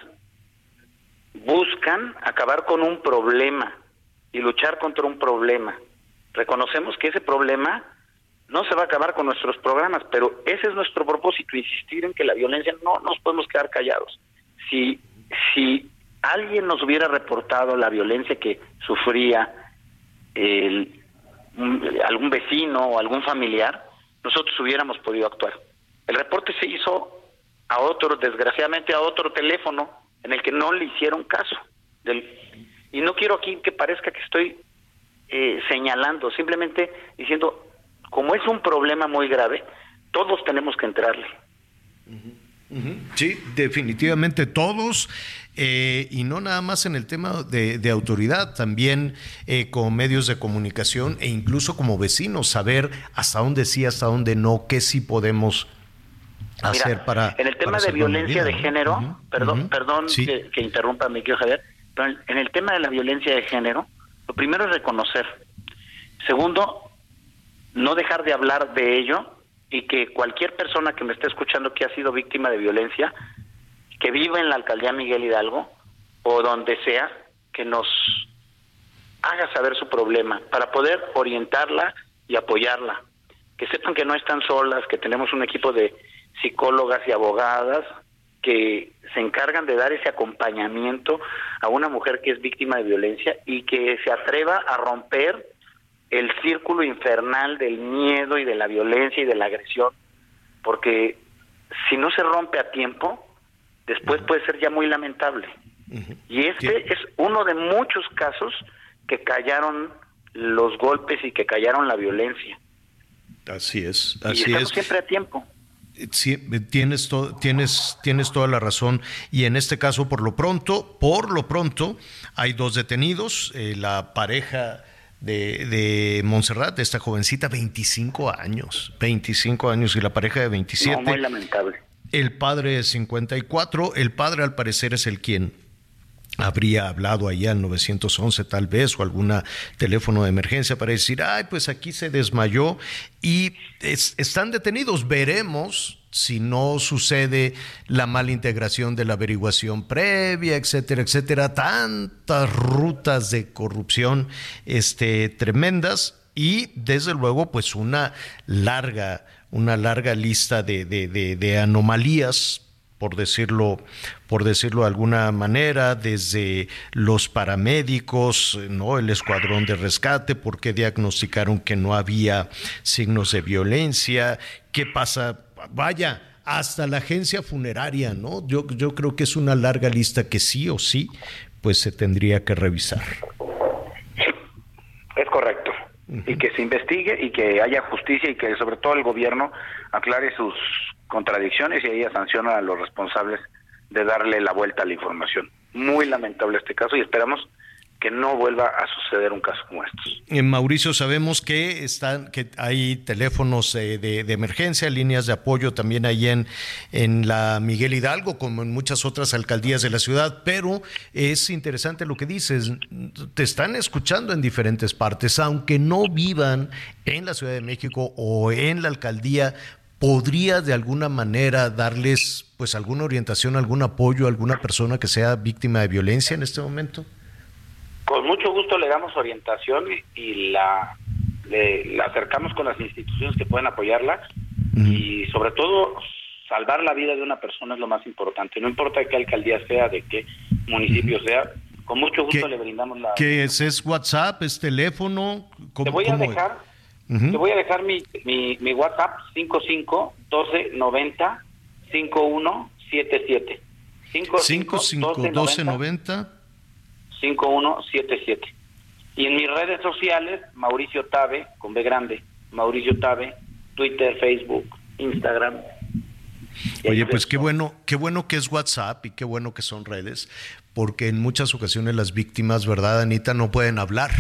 buscan acabar con un problema y luchar contra un problema. Reconocemos que ese problema no se va a acabar con nuestros programas, pero ese es nuestro propósito, insistir en que la violencia no nos podemos quedar callados. Si, si alguien nos hubiera reportado la violencia que sufría el, algún vecino o algún familiar, nosotros hubiéramos podido actuar. El reporte se hizo a otro, desgraciadamente a otro teléfono en el que no le hicieron caso. Del, y no quiero aquí que parezca que estoy eh, señalando, simplemente diciendo, como es un problema muy grave, todos tenemos que entrarle. Sí, definitivamente todos, eh, y no nada más en el tema de, autoridad, también eh, como medios de comunicación e incluso como vecinos, saber hasta dónde sí, hasta dónde no, qué sí podemos hacer para... En el tema de violencia de género, perdón, perdón que, que, interrumpa mi querido Javier, pero en el tema de la violencia de género, lo primero es reconocer. Segundo, no dejar de hablar de ello y que cualquier persona que me esté escuchando que ha sido víctima de violencia, que vive en la alcaldía Miguel Hidalgo o donde sea, que nos haga saber su problema para poder orientarla y apoyarla. Que sepan que no están solas, que tenemos un equipo de psicólogas y abogadas que se encargan de dar ese acompañamiento a una mujer que es víctima de violencia y que se atreva a romper el círculo infernal del miedo y de la violencia y de la agresión, porque si no se rompe a tiempo, después puede ser ya muy lamentable. Y este es uno de muchos casos que callaron los golpes y que callaron la violencia. Así es, así y estamos siempre a tiempo. Sí, tienes, tienes, tienes toda la razón. Y en este caso, por lo pronto, por lo pronto, hay dos detenidos. Eh, la pareja de, de Montserrat, de esta jovencita, 25 años, 25 años y la pareja de 27. muy lamentable. El padre es 54, el padre al parecer es el quien habría hablado allá al 911 tal vez o alguna teléfono de emergencia para decir, ay, pues aquí se desmayó y están detenidos. Veremos si no sucede la mala integración de la averiguación previa, etcétera, etcétera. Tantas rutas de corrupción este, tremendas y desde luego pues una larga, una larga lista de, de, de anomalías por decirlo, por decirlo de alguna manera, desde los paramédicos, ¿no? el escuadrón de rescate, porque diagnosticaron que no había signos de violencia, qué pasa, vaya, hasta la agencia funeraria, ¿no? Yo, yo creo que es una larga lista que sí o sí, pues se tendría que revisar. Es correcto. Y que se investigue y que haya justicia y que sobre todo el gobierno aclare sus contradicciones y ella sanciona a los responsables de darle la vuelta a la información. Muy lamentable este caso y esperamos que no vuelva a suceder un caso como estos. En Mauricio sabemos que están que hay teléfonos de, de, emergencia, líneas de apoyo también ahí en, en la Miguel Hidalgo, como en muchas otras alcaldías de la ciudad, pero es interesante lo que dices, te están escuchando en diferentes partes, aunque no vivan en la Ciudad de México o en la alcaldía, ¿Podría de alguna manera darles pues alguna orientación, algún apoyo a alguna persona que sea víctima de violencia en este momento? Con mucho gusto le damos orientación y la, le, acercamos con las instituciones que pueden apoyarla y sobre todo salvar la vida de una persona es lo más importante. No importa de qué alcaldía sea, de qué municipio sea, con mucho gusto le brindamos la... ¿Qué es? ¿Es WhatsApp? ¿Es teléfono? Te voy a dejar... Te voy a dejar mi, mi, mi WhatsApp 55 12 90 5177. 55 12 90 5177. Y en mis redes sociales, Mauricio Tabe, con B grande, Mauricio Tabe, Twitter, Facebook, Instagram. Oye, pues qué bueno, qué bueno que es WhatsApp y qué bueno que son redes, porque en muchas ocasiones las víctimas, ¿verdad, Anita? No pueden hablar,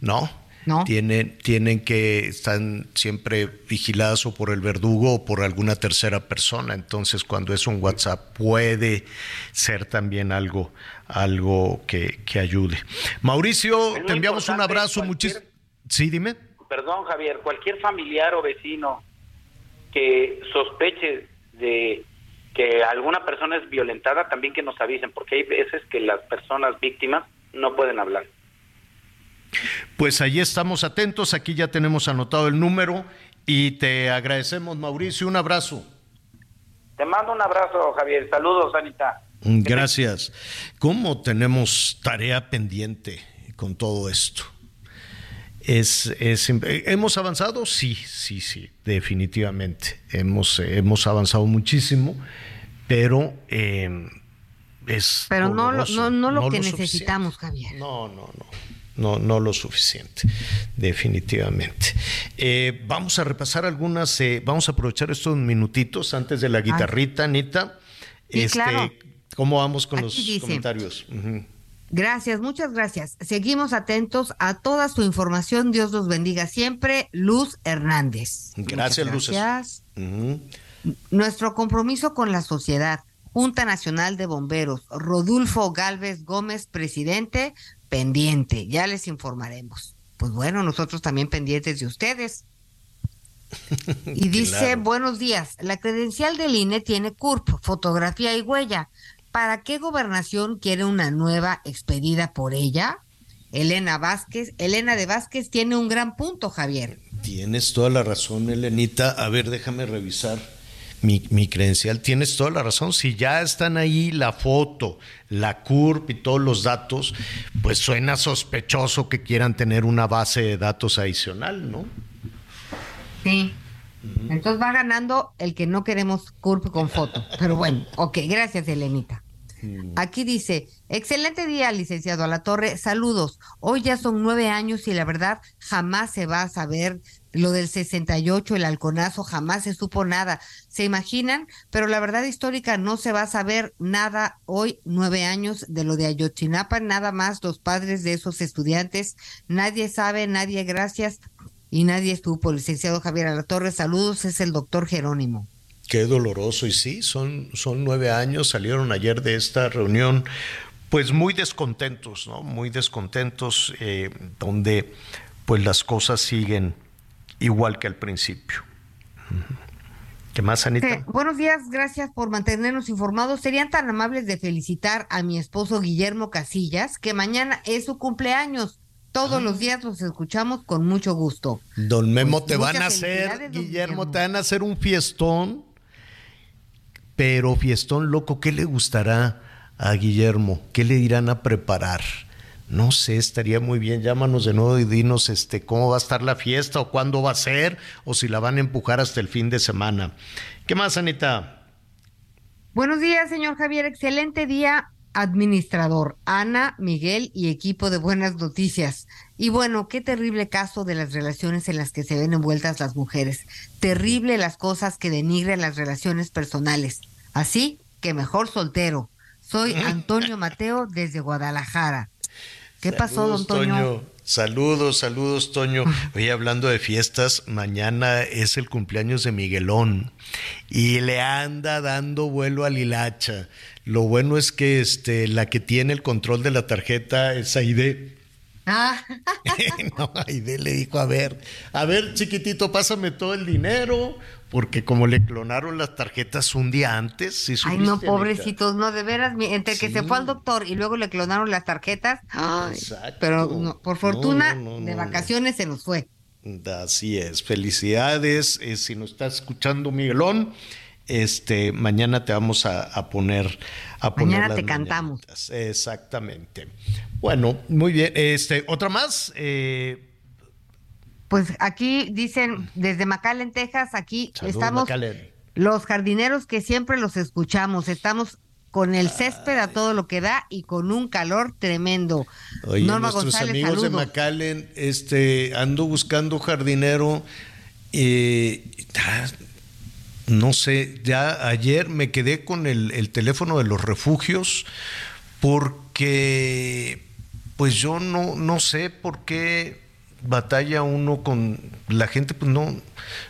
¿no? No. Tienen, tienen que, están siempre vigiladas o por el verdugo o por alguna tercera persona. Entonces, cuando es un WhatsApp, puede ser también algo, algo que, que ayude. Mauricio, te enviamos un abrazo. Muchísimo. Sí, dime. Perdón, Javier, cualquier familiar o vecino que sospeche de que alguna persona es violentada, también que nos avisen, porque hay veces que las personas víctimas no pueden hablar. Pues allí estamos atentos, aquí ya tenemos anotado el número y te agradecemos, Mauricio, un abrazo. Te mando un abrazo, Javier. Saludos, Anita. [LAUGHS] Gracias. ¿Cómo tenemos tarea pendiente con todo esto? Es, es, ¿Hemos avanzado? Sí, sí, sí, definitivamente. Hemos, hemos avanzado muchísimo, pero eh, es... Pero no, lo, no, no, lo que necesitamos, Javier. No, no, no. No, no lo suficiente, definitivamente. Eh, vamos a repasar algunas, eh, vamos a aprovechar estos minutitos antes de la guitarrita, Anita. Sí, este, claro. ¿Cómo vamos con Aquí los dice, comentarios? Gracias, muchas gracias. Seguimos atentos a toda su información. Dios los bendiga siempre. Luz Hernández. Gracias, Luces. gracias. Nuestro compromiso con la sociedad. Junta Nacional de Bomberos. Rodulfo Galvez Gómez, presidente, pendiente. Ya les informaremos. Pues bueno, nosotros también pendientes de ustedes. [LAUGHS] Y dice, Claro. buenos días, la credencial del INE tiene CURP, fotografía y huella. ¿Para qué gobernación quiere una nueva expedida por ella? Elena Vázquez, Elena de Vázquez tiene un gran punto, Javier. Tienes toda la razón, Elenita. A ver, déjame revisar mi, mi credencial. Tienes toda la razón. Si ya están ahí la foto, la CURP y todos los datos, pues suena sospechoso que quieran tener una base de datos adicional, ¿no? Sí. Entonces va ganando el que no queremos CURP con foto. Pero bueno, ok, gracias, Elenita. Aquí dice, excelente día, licenciado a la Torre, saludos. Hoy ya son nueve años y la verdad jamás se va a saber lo del 68, el halconazo, jamás se supo nada. ¿Se imaginan? Pero la verdad histórica no se va a saber nada hoy, nueve años de lo de Ayotzinapa, nada más los padres de esos estudiantes. Nadie sabe, nadie gracias y nadie supo. Licenciado Javier Alatorre, saludos, es el doctor Jerónimo. Qué doloroso. Y sí, son, son nueve años, salieron ayer de esta reunión, pues muy descontentos, ¿no? Muy descontentos, eh, donde pues las cosas siguen igual que al principio. ¿Qué más, Anita? Sí, buenos días, gracias por mantenernos informados. Serían tan amables de felicitar a mi esposo Guillermo Casillas, que mañana es su cumpleaños. Todos los días los escuchamos con mucho gusto. Don Memo, Pues, te van a hacer, Guillermo, te van a hacer un fiestón, pero fiestón loco, ¿qué le gustará a Guillermo? ¿Qué le irán a preparar? No sé, estaría muy bien. Llámanos de nuevo y dinos este, cómo va a estar la fiesta o cuándo va a ser o si la van a empujar hasta el fin de semana. ¿Qué más, Anita? Buenos días, señor Javier. Excelente día, administrador. Ana, Miguel y equipo de Buenas Noticias. Y bueno, qué terrible caso de las relaciones en las que se ven envueltas las mujeres. Terrible las cosas que denigran las relaciones personales. Así que mejor soltero. Soy Antonio Mateo desde Guadalajara. ¿Qué pasó, don Toño? Saludos, saludos, Toño. Oye, hablando de fiestas, mañana es el cumpleaños de Miguelón y le anda dando vuelo al hilacha. Lo bueno es que este, la que tiene el control de la tarjeta es Aide. Ah, [LAUGHS] no, Aide le dijo, a ver, a ver, chiquitito, pásame todo el dinero, porque como le clonaron las tarjetas un día antes, ¿sí ay, no, pobrecitos, no, de veras, entre que se fue al doctor y luego le clonaron las tarjetas, ay, pero no, por fortuna, no, no, de vacaciones se nos fue. Así es, felicidades. eh, si nos estás escuchando, Miguelón, este, mañana te vamos a, a poner a poner Mañana las te cantamos. Exactamente. Bueno, muy bien. Este, otra más. eh, Pues aquí dicen, desde McAllen, Texas, aquí estamos los jardineros que siempre los escuchamos, estamos con el césped a todo lo que da y con un calor tremendo. Oye, Norma nuestros González, amigos de saludos. McAllen, este, ando buscando jardinero. eh, ah, no sé, ya ayer me quedé con el, el teléfono de los refugios porque, pues yo no, no sé por qué, batalla uno con la gente, pues no,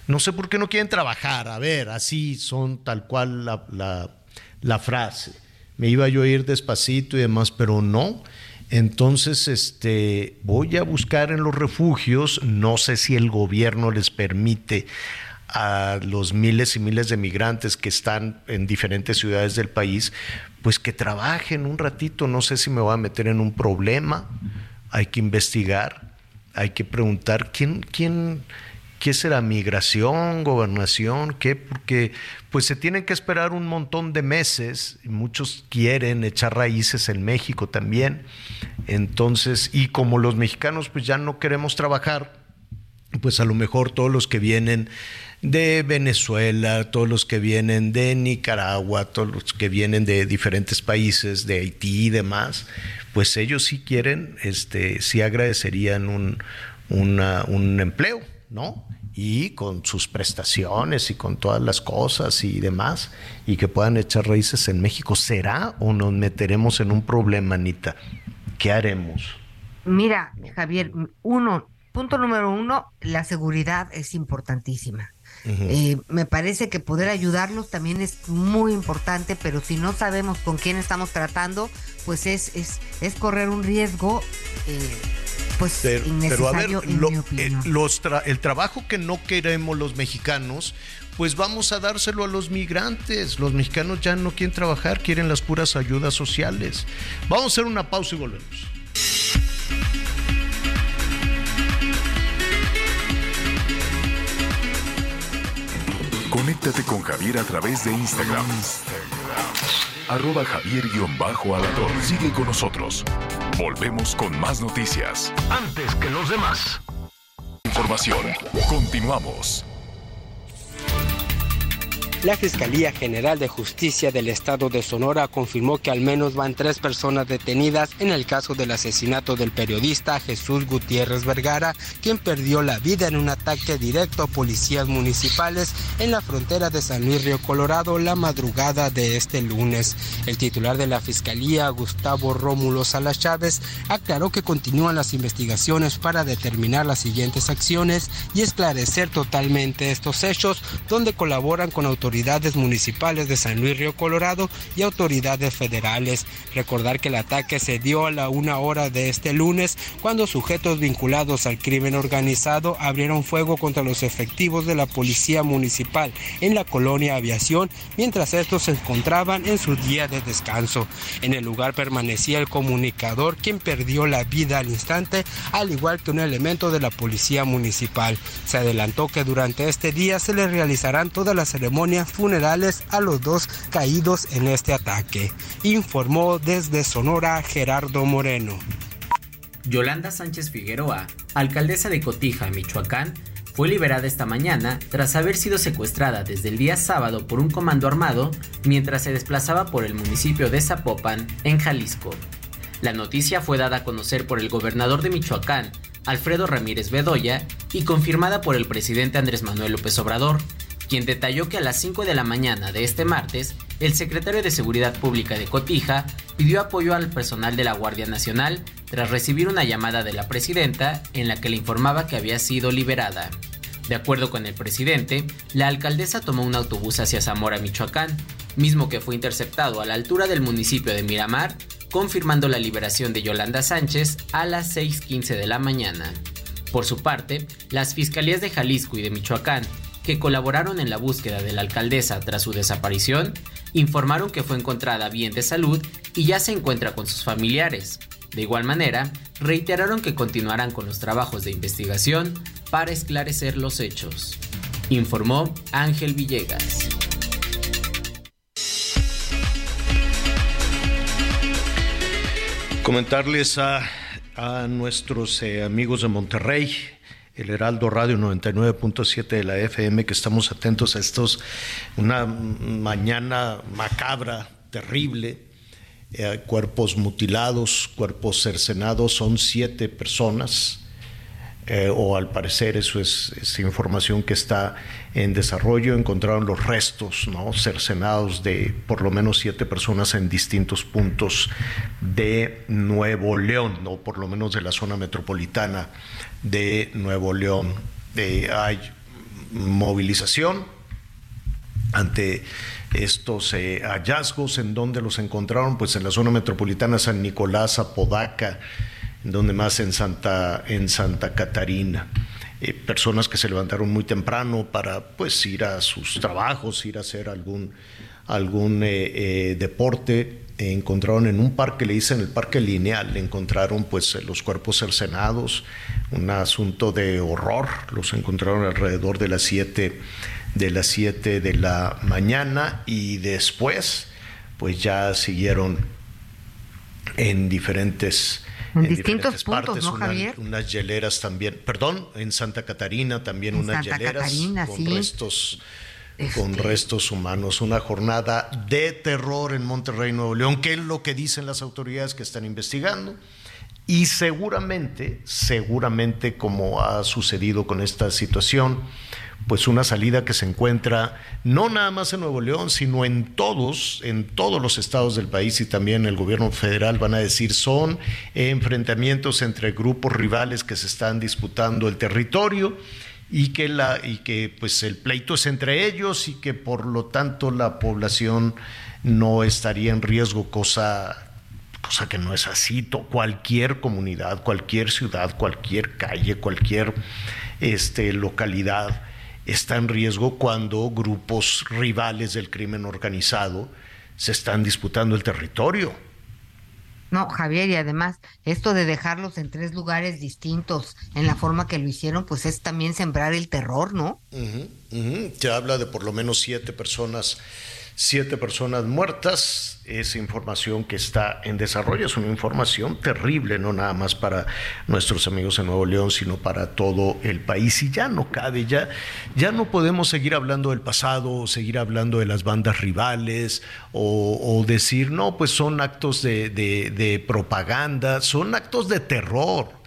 no sé por qué no quieren trabajar. A ver, así son tal cual la, la frase. Me iba yo a ir despacito y demás, pero no. Entonces, este, voy a buscar en los refugios, no sé si el gobierno les permite a los miles y miles de migrantes que están en diferentes ciudades del país, pues que trabajen un ratito, no sé si me voy a meter en un problema, hay que investigar, hay que preguntar quién, quién, ¿Qué será? ¿Migración? ¿Gobernación? ¿Qué? Porque pues se tienen que esperar un montón de meses. Muchos quieren echar raíces en México también. Entonces, y como los mexicanos pues ya no queremos trabajar, pues a lo mejor todos los que vienen de Venezuela, todos los que vienen de Nicaragua, todos los que vienen de diferentes países, de Haití y demás, pues ellos sí quieren, este, sí agradecerían un, un empleo, ¿no? y con sus prestaciones y con todas las cosas y demás, y que puedan echar raíces en México. ¿Será o nos meteremos en un problema, Anita? ¿Qué haremos? Mira, Javier, uno, punto número uno, la seguridad es importantísima. Eh, me parece que poder ayudarlos también es muy importante, pero si no sabemos con quién estamos tratando, pues es, es, es correr un riesgo. Eh, pues pero, a ver, eh, los el trabajo que no queremos los mexicanos, pues vamos a dárselo a los migrantes. Los mexicanos ya no quieren trabajar, quieren las puras ayudas sociales. Vamos a hacer una pausa y volvemos. Conéctate con Javier a través de Instagram. Arroba Javier-Alador. Sigue con nosotros. Volvemos con más noticias. Antes que los demás. Información. Continuamos. La Fiscalía General de Justicia del Estado de Sonora confirmó que al menos van tres personas detenidas en el caso del asesinato del periodista Jesús Gutiérrez Vergara, quien perdió la vida en un ataque directo a policías municipales en la frontera de San Luis Río Colorado la madrugada de este lunes. El titular de la Fiscalía, Gustavo Rómulo Salas Chávez, aclaró que continúan las investigaciones para determinar las siguientes acciones y esclarecer totalmente estos hechos, donde colaboran con autoridades autoridades municipales de San Luis Río Colorado y autoridades federales. Recordar que el ataque se dio a la una hora de este lunes cuando sujetos vinculados al crimen organizado abrieron fuego contra los efectivos de la policía municipal en la colonia Aviación mientras estos se encontraban en su día de descanso. En el lugar permanecía el comunicador quien perdió la vida al instante al igual que un elemento de la policía municipal. Se adelantó que durante este día se le realizarán todas las ceremonias funerales a los dos caídos en este ataque, informó desde Sonora Gerardo Moreno. Yolanda Sánchez Figueroa, alcaldesa de Cotija, Michoacán, fue liberada esta mañana tras haber sido secuestrada desde el día sábado por un comando armado mientras se desplazaba por el municipio de Zapopan, en Jalisco. La noticia fue dada a conocer por el gobernador de Michoacán, Alfredo Ramírez Bedoya, y confirmada por el presidente Andrés Manuel López Obrador, quien detalló que a las 5 de la mañana de este martes, el secretario de Seguridad Pública de Cotija pidió apoyo al personal de la Guardia Nacional tras recibir una llamada de la presidenta en la que le informaba que había sido liberada. De acuerdo con el presidente, la alcaldesa tomó un autobús hacia Zamora, Michoacán, mismo que fue interceptado a la altura del municipio de Miramar, confirmando la liberación de Yolanda Sánchez a las 6.15 de la mañana. Por su parte, las fiscalías de Jalisco y de Michoacán que colaboraron en la búsqueda de la alcaldesa tras su desaparición, informaron que fue encontrada bien de salud y ya se encuentra con sus familiares. De igual manera, reiteraron que continuarán con los trabajos de investigación para esclarecer los hechos. Informó Ángel Villegas. Comentarles a, nuestros eh, amigos de Monterrey el Heraldo Radio 99.7 de la FM, que estamos atentos a estos, una mañana macabra, terrible, eh, cuerpos mutilados, cuerpos cercenados, son siete personas, eh, o al parecer eso es, información que está en desarrollo, encontraron los restos ¿no? cercenados de por lo menos siete personas en distintos puntos de Nuevo León, o por lo menos de la zona metropolitana de Nuevo León. Eh, hay movilización ante estos eh, hallazgos en donde los encontraron, pues en la zona metropolitana San Nicolás, Apodaca, donde más en Santa, en Santa Catarina. Eh, personas que se levantaron muy temprano para pues ir a sus trabajos, ir a hacer algún, algún eh, eh, deporte. encontraron en un parque, le dicen el parque lineal, encontraron pues los cuerpos cercenados, un asunto de horror, los encontraron alrededor de las 7 de las 7 de la mañana y después pues ya siguieron en diferentes en, distintos puntos, ¿no, Javier? Unas hieleras también, perdón, en Santa Catarina también unas hieleras con restos con este restos humanos, una jornada de terror en Monterrey, Nuevo León, que es lo que dicen las autoridades que están investigando. Y seguramente, seguramente como ha sucedido con esta situación, pues una salida que se encuentra no nada más en Nuevo León, sino en todos, en todos los estados del país y también el gobierno federal van a decir son enfrentamientos entre grupos rivales que se están disputando el territorio y que la y que pues el pleito es entre ellos y que por lo tanto la población no estaría en riesgo cosa cosa que no es así, cualquier comunidad, cualquier ciudad, cualquier calle, cualquier este, localidad está en riesgo cuando grupos rivales del crimen organizado se están disputando el territorio. No, Javier, y además esto de dejarlos en tres lugares distintos en la forma que lo hicieron, pues es también sembrar el terror, ¿no? Se habla de por lo menos siete personas siete personas muertas. Es información que está en desarrollo, es una información terrible, no nada más para nuestros amigos en Nuevo León, sino para todo el país. Y ya no cabe, ya, ya no podemos seguir hablando del pasado, seguir hablando de las bandas rivales, o, decir, no, pues son actos de propaganda, son actos de terror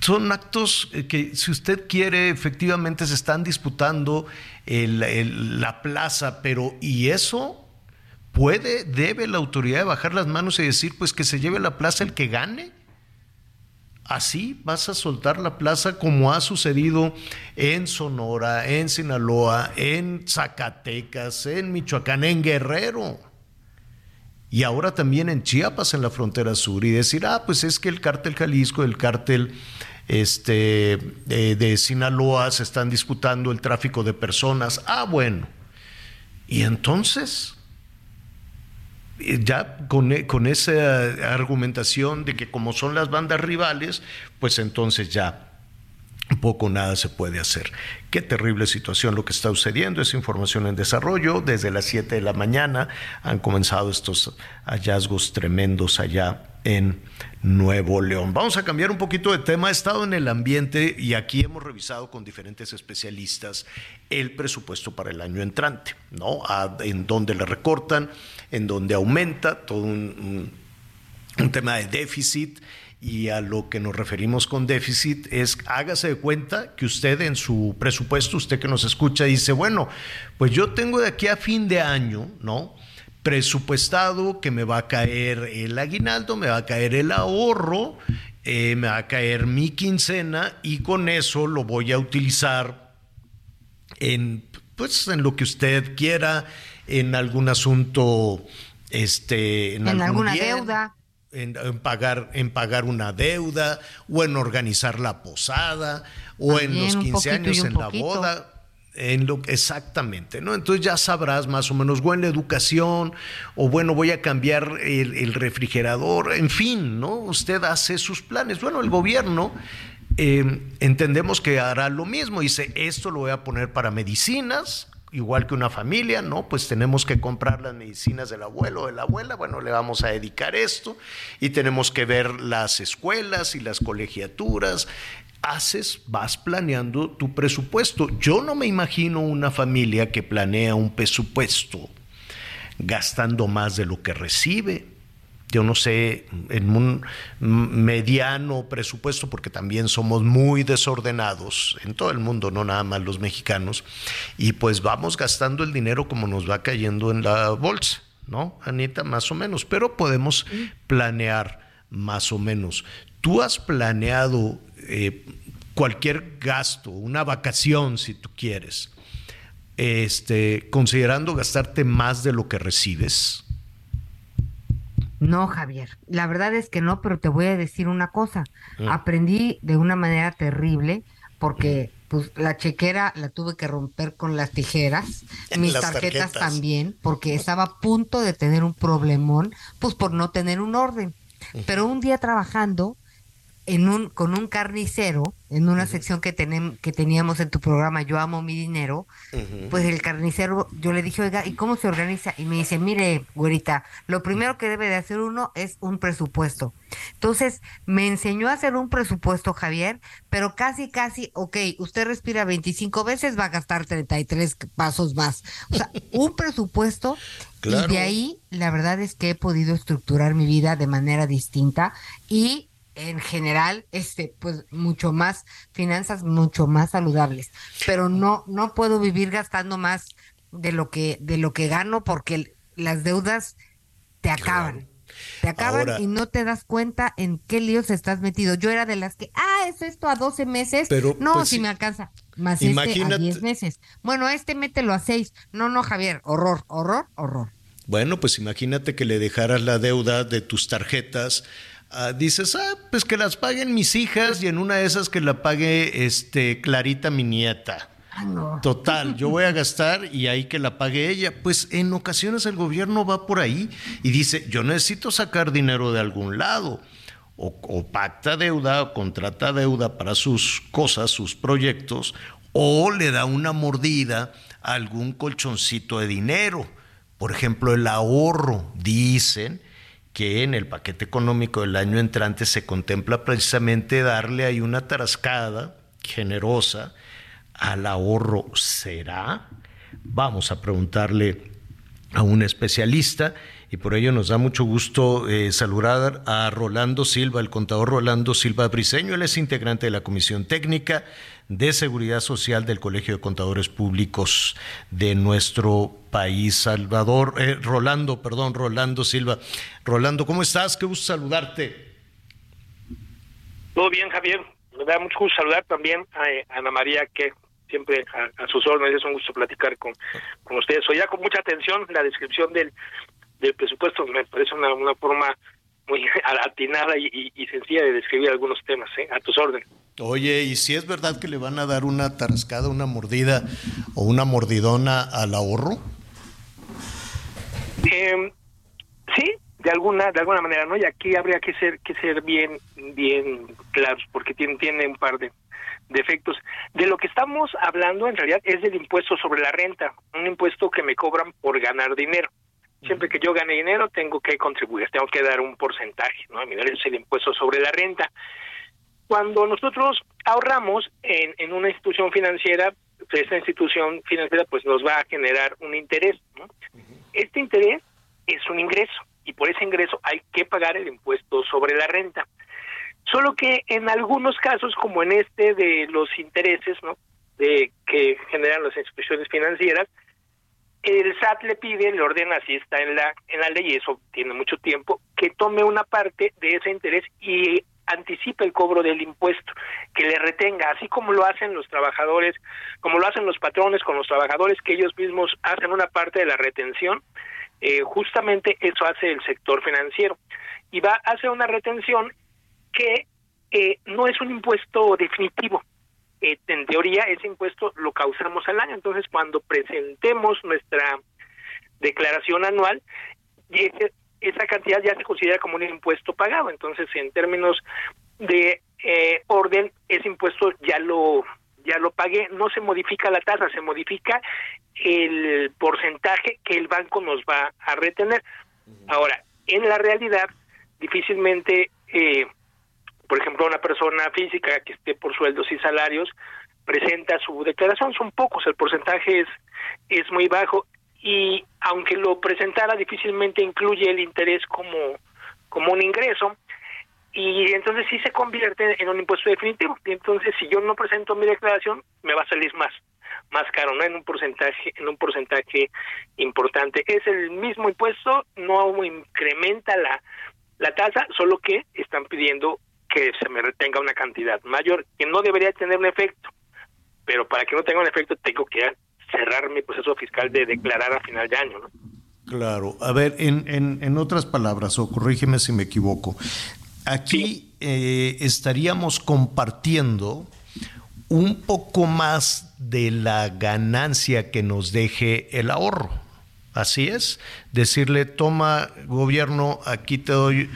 son actos que, si usted quiere, efectivamente se están disputando la plaza, pero ¿y eso? ¿Puede, debe la autoridad bajar las manos y decir, pues que se lleve la plaza el que gane? Así vas a soltar la plaza como ha sucedido en Sonora, en Sinaloa, en Zacatecas, en Michoacán, en Guerrero. Y ahora también en Chiapas, en la frontera sur, y decir, ah, pues es que el cártel Jalisco, el cártel este, de, Sinaloa se están disputando el tráfico de personas. Ah, bueno. Y entonces, ya con, con, esa argumentación de que como son las bandas rivales, pues entonces ya poco nada se puede hacer. Qué terrible situación lo que está sucediendo, es información en desarrollo. Desde las 7 de la mañana han comenzado estos hallazgos tremendos allá en Nuevo León. Vamos a cambiar un poquito de tema. He estado en el ambiente y aquí hemos revisado con diferentes especialistas el presupuesto para el año entrante, ¿no? en dónde le recortan, en dónde aumenta, todo un, un tema de déficit y a lo que nos referimos con déficit es hágase de cuenta que usted en su presupuesto, usted que nos escucha, dice, bueno, pues yo tengo de aquí a fin de año, ¿no? presupuestado que me va a caer el aguinaldo, me va a caer el ahorro, eh, me va a caer mi quincena y con eso lo voy a utilizar en, pues, en lo que usted quiera, en algún asunto, este, en, alguna deuda. En, pagar, en pagar una deuda o en organizar la posada o en los 15 años en la boda en lo, exactamente, ¿no? Entonces ya sabrás más o menos, la educación, o bueno, voy a cambiar el, refrigerador, en fin, ¿no? Usted hace sus planes. Bueno, el gobierno eh, entendemos que hará lo mismo, dice, esto lo voy a poner para medicinas, igual que una familia, ¿no? Pues tenemos que comprar las medicinas del abuelo o de la abuela, bueno, le vamos a dedicar esto y tenemos que ver las escuelas y las colegiaturas haces, vas planeando tu presupuesto. Yo no me imagino una familia que planea un presupuesto gastando más de lo que recibe. Yo no sé, en un mediano presupuesto, porque también somos muy desordenados en todo el mundo, no nada más los mexicanos, y pues vamos gastando el dinero como nos va cayendo en la bolsa, ¿no, Anita? Más o menos, pero podemos planear más o menos. ¿Tú has planeado eh, cualquier gasto, una vacación si tú quieres, este, considerando gastarte más de lo que recibes? No, Javier, la verdad es que no, pero te voy a decir una cosa. Mm. Aprendí de una manera terrible porque pues la chequera la tuve que romper con las tijeras, [LAUGHS] mis tarjetas, también, porque estaba a punto de tener un problemón, pues por no tener un orden. Pero un día trabajando en un, con un carnicero, en una sección que, tenem, que teníamos en tu programa, Yo amo mi dinero, pues el carnicero, yo le dije, oiga, ¿y cómo se organiza? Y me dice, mire, güerita, lo primero que debe de hacer uno es un presupuesto. Entonces, me enseñó a hacer un presupuesto, Javier, pero casi, casi, ok, usted respira 25 veces, va a gastar 33 pasos más. O sea, [LAUGHS] un presupuesto Y de ahí, la verdad es que he podido estructurar mi vida de manera distinta y en general, este, pues mucho más finanzas, mucho más saludables. Pero no, no puedo vivir gastando más de lo que, de lo que gano porque las deudas te acaban. Te acaban y no te das cuenta en qué líos estás metido. Yo era de las que, ah, es esto a 12 meses. Pero, no, pues si me alcanza. Más este a 10 meses. Bueno, este mételo a 6. No, no, Javier. Horror, horror, horror. Bueno, pues imagínate que le dejaras la deuda de tus tarjetas Ah, dices, ah, pues que las paguen mis hijas y en una de esas que la pague este, Clarita, mi nieta. Total, yo voy a gastar y ahí que la pague ella. Pues en ocasiones el gobierno va por ahí y dice, yo necesito sacar dinero de algún lado. O, o pacta deuda o contrata deuda para sus cosas, sus proyectos, o le da una mordida a algún colchoncito de dinero. Por ejemplo, el ahorro, dicen que en el paquete económico del año entrante se contempla precisamente darle ahí una tarascada generosa al ahorro. ¿Será? Vamos a preguntarle a un especialista y por ello nos da mucho gusto eh, saludar a Rolando Silva, el contador Rolando Silva Briseño. Él es integrante de la Comisión Técnica de Seguridad Social del Colegio de Contadores Públicos de nuestro país. Salvador, eh, Rolando, perdón, Rolando Silva. Rolando, ¿cómo estás? Qué gusto saludarte. Todo bien, Javier. Me da mucho gusto saludar también a, eh, Ana María, que siempre a, sus órdenes es un gusto platicar con, con ustedes. Oía con mucha atención la descripción del, del presupuesto, me parece una, una forma muy [LAUGHS] atinada y, y, sencilla de describir algunos temas, ¿eh? a tus órdenes. Oye, ¿y si es verdad que le van a dar una tarascada, una mordida o una mordidona al ahorro? Eh, sí, de alguna de alguna manera, ¿no? Y aquí habría que ser que ser bien bien claros porque tiene tiene un par de, de efectos. De lo que estamos hablando en realidad es del impuesto sobre la renta, un impuesto que me cobran por ganar dinero. Siempre que yo gane dinero tengo que contribuir, tengo que dar un porcentaje, ¿no? Mirar es el impuesto sobre la renta. Cuando nosotros ahorramos en, en una institución financiera, esta institución financiera pues nos va a generar un interés, ¿no? Este interés es un ingreso y por ese ingreso hay que pagar el impuesto sobre la renta. Solo que en algunos casos, como en este de los intereses, ¿no? De que generan las instituciones financieras, el SAT le pide, le ordena, así está en la, en la ley, y eso tiene mucho tiempo, que tome una parte de ese interés y anticipe el cobro del impuesto, que le retenga, así como lo hacen los trabajadores, como lo hacen los patrones con los trabajadores, que ellos mismos hacen una parte de la retención, eh, justamente eso hace el sector financiero. Y va a hacer una retención que eh, no es un impuesto definitivo, eh, en teoría ese impuesto lo causamos al año. Entonces, cuando presentemos nuestra declaración anual, esa cantidad ya se considera como un impuesto pagado. Entonces, en términos de eh, orden, ese impuesto ya lo ya lo pagué, no se modifica la tasa, se modifica el porcentaje que el banco nos va a retener. Ahora, en la realidad, difícilmente eh, por ejemplo, una persona física que esté por sueldos y salarios presenta su declaración, son pocos, el porcentaje es, es muy bajo y aunque lo presentara difícilmente incluye el interés como, como un ingreso y entonces sí se convierte en un impuesto definitivo. Y entonces si yo no presento mi declaración, me va a salir más más caro, no en un porcentaje en un porcentaje importante. Es el mismo impuesto, no incrementa la la tasa, solo que están pidiendo que se me retenga una cantidad mayor, que no debería tener un efecto, pero para que no tenga un efecto tengo que cerrar mi proceso fiscal de declarar a final de año, ¿no? Claro, a ver, en, en, en otras palabras, o corrígeme si me equivoco, aquí eh, estaríamos compartiendo un poco más de la ganancia que nos deje el ahorro. Así es, decirle, toma gobierno, aquí te doy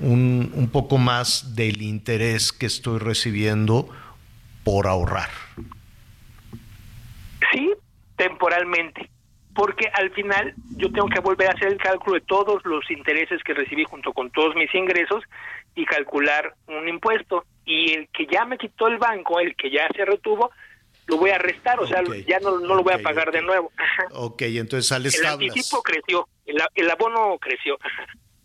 un, un poco más del interés que estoy recibiendo por ahorrar. Temporalmente, porque al final yo tengo que volver a hacer el cálculo de todos los intereses que recibí junto con todos mis ingresos y calcular un impuesto. Y el que ya me quitó el banco, el que ya se retuvo, lo voy a restar, o sea, ya no, no, lo voy a pagar de nuevo. Ok, entonces sales El anticipo creció, el, el abono creció.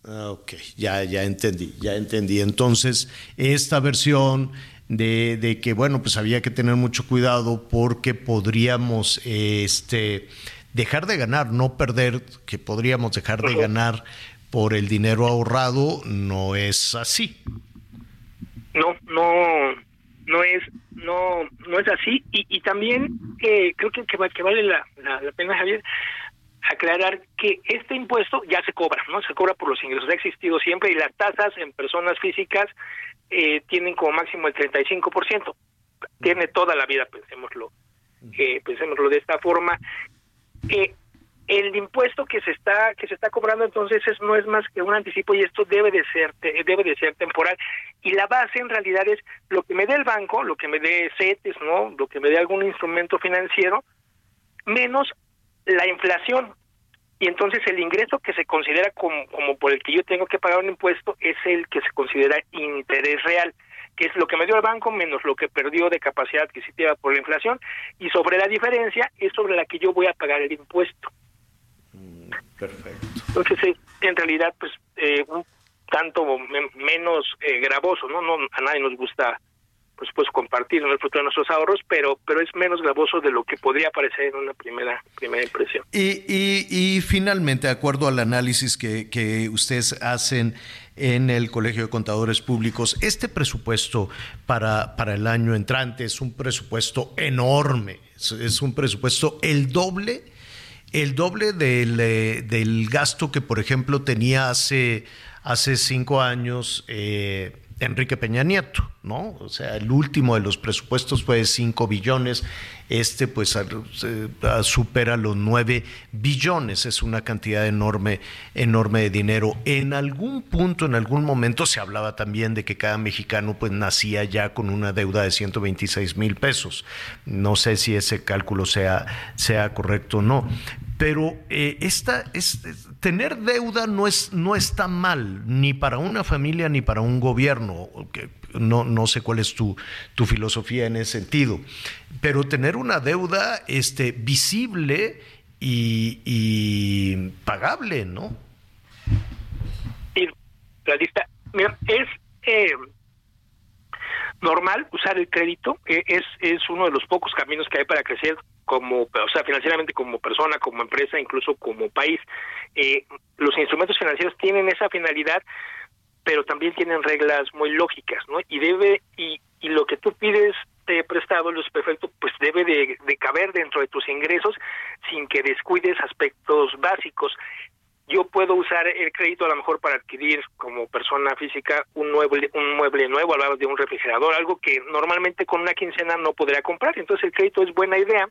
Ah, ok, ya, ya entendí, ya entendí. Entonces, esta versión de, de, que, bueno, pues había que tener mucho cuidado porque podríamos este, dejar de ganar, no perder, que podríamos dejar de ganar por el dinero ahorrado, no es así. No, no, no es no no es así y, y también eh, creo que, que, vale la, la, pena Javier aclarar que este impuesto ya se cobra, ¿no? Se cobra por los ingresos, ha existido siempre y las tasas en personas físicas eh, tienen como máximo el 35%. Tiene toda la vida, pensémoslo, eh, pensémoslo de esta forma. Eh, el impuesto que se está que se está cobrando entonces es, no es más que un anticipo y esto debe de ser debe de ser temporal y la base en realidad es lo que me dé el banco lo que me dé CETES no lo que me dé algún instrumento financiero menos la inflación y entonces el ingreso que se considera como, como por el que yo tengo que pagar un impuesto es el que se considera interés real que es lo que me dio el banco menos lo que perdió de capacidad adquisitiva por la inflación y sobre la diferencia es sobre la que yo voy a pagar el impuesto Perfecto. Entonces, en realidad, pues, eh, un tanto menos eh, gravoso, ¿no? ¿no? A nadie nos gusta, pues, pues compartir en el futuro nuestros ahorros, pero, pero es menos gravoso de lo que podría parecer en una primera, primera impresión. Y, y, y finalmente, de acuerdo al análisis que, que ustedes hacen en el Colegio de Contadores Públicos, este presupuesto para, para el año entrante es un presupuesto enorme, es, es un presupuesto el doble el doble del, eh, del, gasto que, por ejemplo, tenía hace, hace cinco años eh, Enrique Peña Nieto, ¿no? O sea, el último de los presupuestos fue de 5 billones, este pues supera los 9 billones, es una cantidad enorme, enorme de dinero. En algún punto, en algún momento se hablaba también de que cada mexicano pues nacía ya con una deuda de 126 mil pesos. No sé si ese cálculo sea, sea correcto o no, pero eh, esta, es, tener deuda no, es, no está mal, ni para una familia ni para un gobierno. No, no sé cuál es tu, tu filosofía en ese sentido, pero tener una deuda este, visible y, pagable, ¿no? Sí, la lista, mira, es eh, normal usar el crédito, eh, es, es uno de los pocos caminos que hay para crecer como, o sea, financieramente como persona, como empresa, incluso como país. Eh, los instrumentos financieros tienen esa finalidad, pero también tienen reglas muy lógicas, ¿no? Y debe, y, y lo que tú pides de prestado, los perfecto, pues debe de, caber dentro de tus ingresos sin que descuides aspectos básicos yo puedo usar el crédito a lo mejor para adquirir como persona física un mueble, un mueble nuevo, hablamos de un refrigerador, algo que normalmente con una quincena no podría comprar. Entonces el crédito es buena idea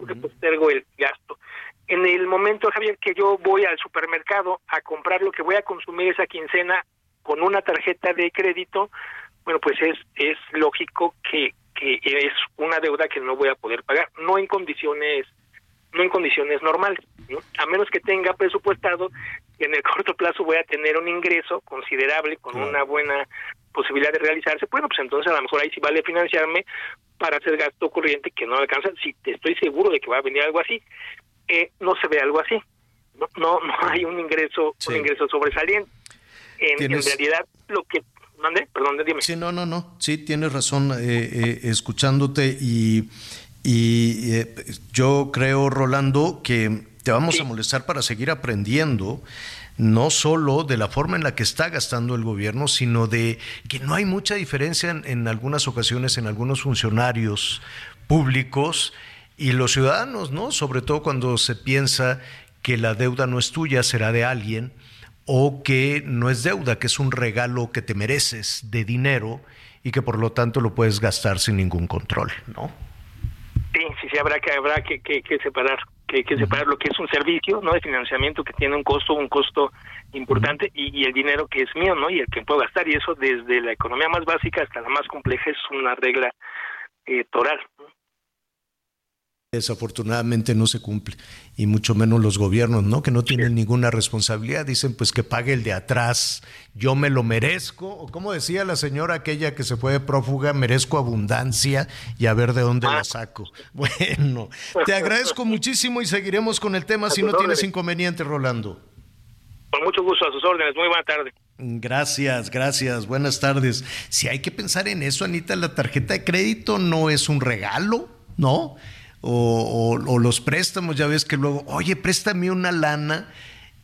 porque postergo el gasto. En el momento, Javier, que yo voy al supermercado a comprar lo que voy a consumir esa quincena con una tarjeta de crédito, bueno, pues es, es lógico que, que es una deuda que no voy a poder pagar, no en condiciones no en condiciones normales, ¿no? a menos que tenga presupuestado que en el [LAUGHS] corto plazo voy a tener un ingreso considerable con una buena posibilidad de realizarse, bueno, pues entonces a lo mejor ahí sí vale financiarme para hacer gasto corriente que no alcanza, si estoy seguro de que va a venir algo así, eh, no se ve algo así, no no, [LAUGHS] no hay un ingreso un ingreso sobresaliente. en, realidad lo que mande, perdón, dime. Sí, no, no, no, sí, tienes razón, eh, eh, escuchándote y, y eh, yo creo, Rolando, que te vamos a molestar para seguir aprendiendo no solo de la forma en la que está gastando el gobierno, sino de que no hay mucha diferencia en, algunas ocasiones en algunos funcionarios públicos y los ciudadanos, ¿no? Sobre todo cuando se piensa que la deuda no es tuya, será de alguien, o que no es deuda, que es un regalo que te mereces de dinero y que por lo tanto lo puedes gastar sin ningún control, ¿no? Sí, sí, sí, habrá que, habrá que, que, separar, que, que separar lo que es un servicio, ¿no? De financiamiento que tiene un costo, un costo importante y, el dinero que es mío, ¿no? Y el que puedo gastar y eso desde la economía más básica hasta la más compleja es una regla eh, toral. Desafortunadamente no se cumple, y mucho menos los gobiernos, ¿no? Que no tienen ninguna responsabilidad, dicen pues que pague el de atrás, yo me lo merezco, o como decía la señora aquella que se fue de prófuga, merezco abundancia y a ver de dónde la saco. [LAUGHS] Bueno, te agradezco muchísimo y seguiremos con el tema si no tienes inconveniente, Rolando. Con mucho gusto, a sus órdenes, muy buena tarde. Gracias, gracias, buenas tardes. Si hay que pensar en eso, Anita, la tarjeta de crédito no es un regalo, ¿no? O, los préstamos, ya ves que luego, oye, préstame una lana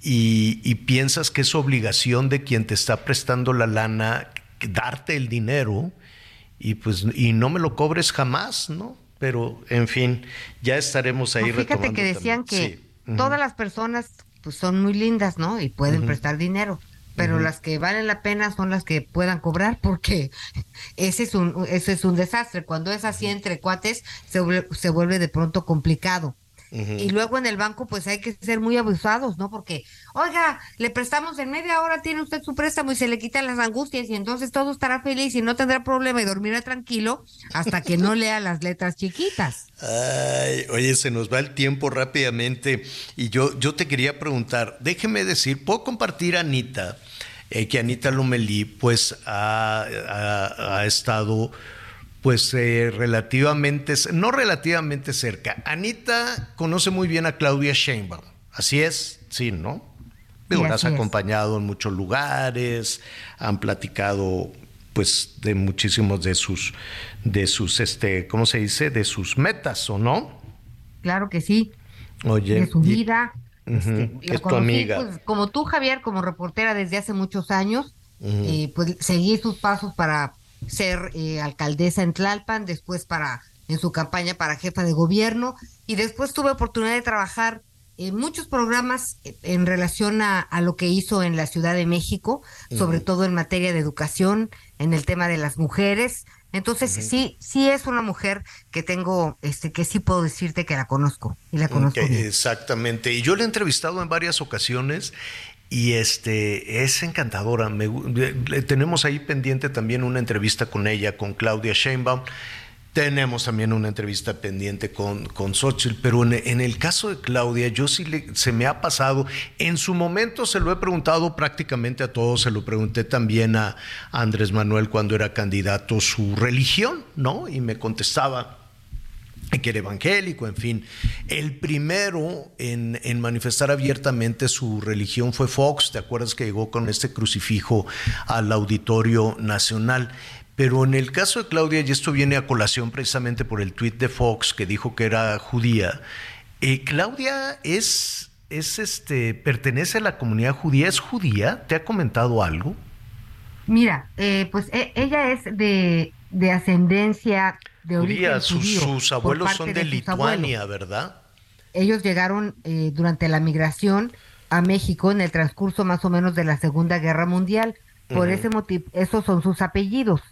y, piensas que es obligación de quien te está prestando la lana darte el dinero y pues y no me lo cobres jamás, ¿no? Pero en fin, ya estaremos ahí. fíjate que decían que todas las personas pues son muy lindas, ¿no? Y pueden prestar dinero pero las que valen la pena son las que puedan cobrar porque ese es un ese es un desastre. Cuando es así entre cuates se, se vuelve de pronto complicado. Y luego en el banco pues hay que ser muy abusados no porque oiga le prestamos en media hora tiene usted su préstamo y se le quitan las angustias y entonces todo estará feliz y no tendrá problema y dormirá tranquilo hasta que no lea las letras chiquitas Ay, oye, se nos va el tiempo rápidamente. Y yo, yo te quería preguntar, déjeme decir, ¿puedo compartir Anita? Eh, que Anita Lomelí pues ha, estado pues eh, relativamente, no relativamente cerca. Anita conoce muy bien a Claudia Sheinbaum, así es, sí, ¿no? Digo, la has acompañado en muchos lugares, han platicado pues de muchísimos de sus, de sus, este, ¿cómo se dice? De sus metas, ¿o no? Claro que sí. Oye. De su vida. Este, es tu amiga. Pues, como tú, Javier, como reportera desde hace muchos años, eh, pues seguí sus pasos para ser eh, alcaldesa en Tlalpan, después para en su campaña para jefa de gobierno y después tuve oportunidad de trabajar en muchos programas en relación a, lo que hizo en la Ciudad de México, sobre todo en materia de educación, en el tema de las mujeres. Entonces, sí, sí es una mujer que tengo, este, que sí puedo decirte que la conozco y la conozco. Exactamente. Y yo la he entrevistado en varias ocasiones y este es encantadora. Me, tenemos ahí pendiente también una entrevista con ella, con Claudia Sheinbaum. Tenemos también una entrevista pendiente con, con Xochitl, pero en, el caso de Claudia, yo sí le, se me ha pasado, en su momento se lo he preguntado prácticamente a todos, se lo pregunté también a, Andrés Manuel cuando era candidato, su religión, ¿no? Y me contestaba que era evangélico, en fin. El primero en, en, manifestar abiertamente su religión fue Fox, ¿te acuerdas que llegó con este crucifijo al Auditorio Nacional? Pero en el caso de Claudia, y esto viene a colación precisamente por el tuit de Fox que dijo que era judía, eh, Claudia es, es este, pertenece a la comunidad judía, es judía, ¿te ha comentado algo? Mira, eh, pues e, ella es de, ascendencia de origen sus, sus abuelos son de, Lituania, ¿verdad? Ellos llegaron eh, durante la migración a México en el transcurso más o menos de la Segunda Guerra Mundial. Por ese motivo, esos son sus apellidos.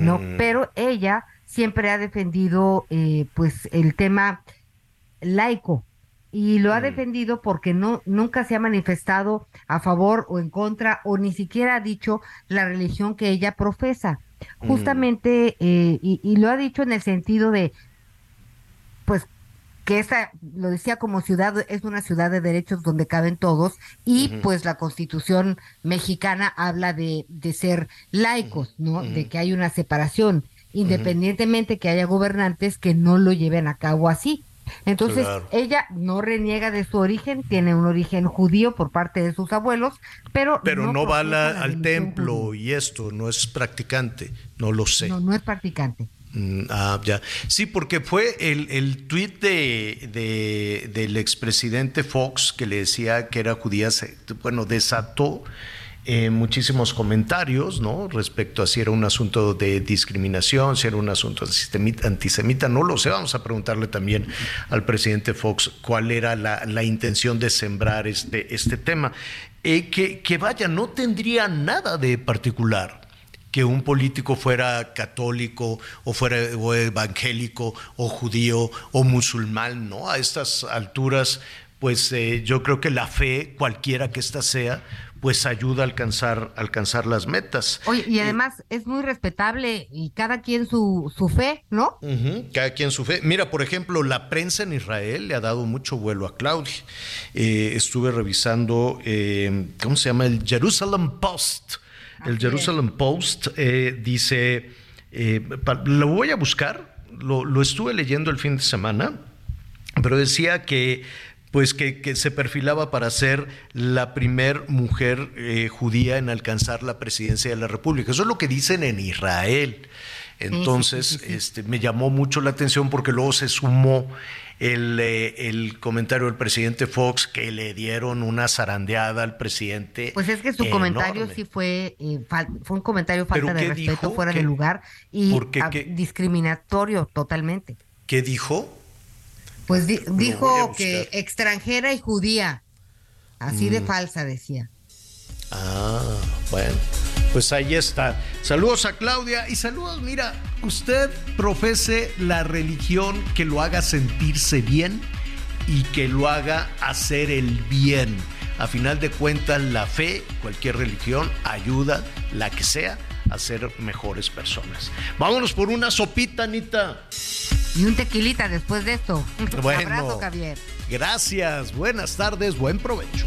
¿No? Mm. Pero ella siempre ha defendido eh, pues el tema laico y lo ha mm. defendido porque no nunca se ha manifestado a favor o en contra o ni siquiera ha dicho la religión que ella profesa mm. justamente eh, y, y, lo ha dicho en el sentido de que esa, lo decía como ciudad, es una ciudad de derechos donde caben todos y pues la constitución mexicana habla de, de ser laicos, ¿no? De que hay una separación, independientemente que haya gobernantes que no lo lleven a cabo así. Entonces, ella no reniega de su origen, tiene un origen judío por parte de sus abuelos, pero... Pero no, va al templo y esto, no es practicante, no lo sé. No, no es practicante. Mm, ah, ya. Sí, porque fue el, el tuit de, de, del expresidente Fox que le decía que era judía, bueno, desató eh, muchísimos comentarios, ¿no? Respecto a si era un asunto de discriminación, si era un asunto antisemita, no lo sé. Vamos a preguntarle también al presidente Fox cuál era la, intención de sembrar este, este tema. Eh, que, que vaya, no tendría nada de particular que un político fuera católico o fuera evangélico o judío o musulmán, ¿no? A estas alturas, pues eh, yo creo que la fe, cualquiera que ésta sea, pues ayuda a alcanzar, alcanzar las metas. Oye, y además es muy respetable y cada quien su, su fe, ¿no? cada quien su fe. Mira, por ejemplo, la prensa en Israel le ha dado mucho vuelo a Claudia. Eh, estuve revisando, eh, ¿cómo se llama? El Jerusalem Post. El Jerusalem Post eh, dice, lo voy a buscar, lo, lo estuve leyendo el fin de semana, pero decía que pues que, se perfilaba para ser la primer mujer eh, judía en alcanzar la presidencia de la República. Eso es lo que dicen en Israel. Entonces, este, me llamó mucho la atención porque luego se sumó el, eh, el, comentario del presidente Fox que le dieron una zarandeada al presidente. Pues es que su comentario sí fue, eh, fue un comentario falta de respeto, fuera de lugar y discriminatorio totalmente. ¿Qué dijo? Pues dijo que extranjera y judía. Así de mm. falsa decía. Ah, bueno. Pues ahí está. Saludos a Claudia y saludos, mira, usted profese la religión que lo haga sentirse bien y que lo haga hacer el bien. A final de cuentas, la fe, cualquier religión, ayuda, la que sea, a ser mejores personas. Vámonos por una sopita, Anita. Y un tequilita después de esto. Bueno, abrazo, Javier. Gracias, buenas tardes, buen provecho.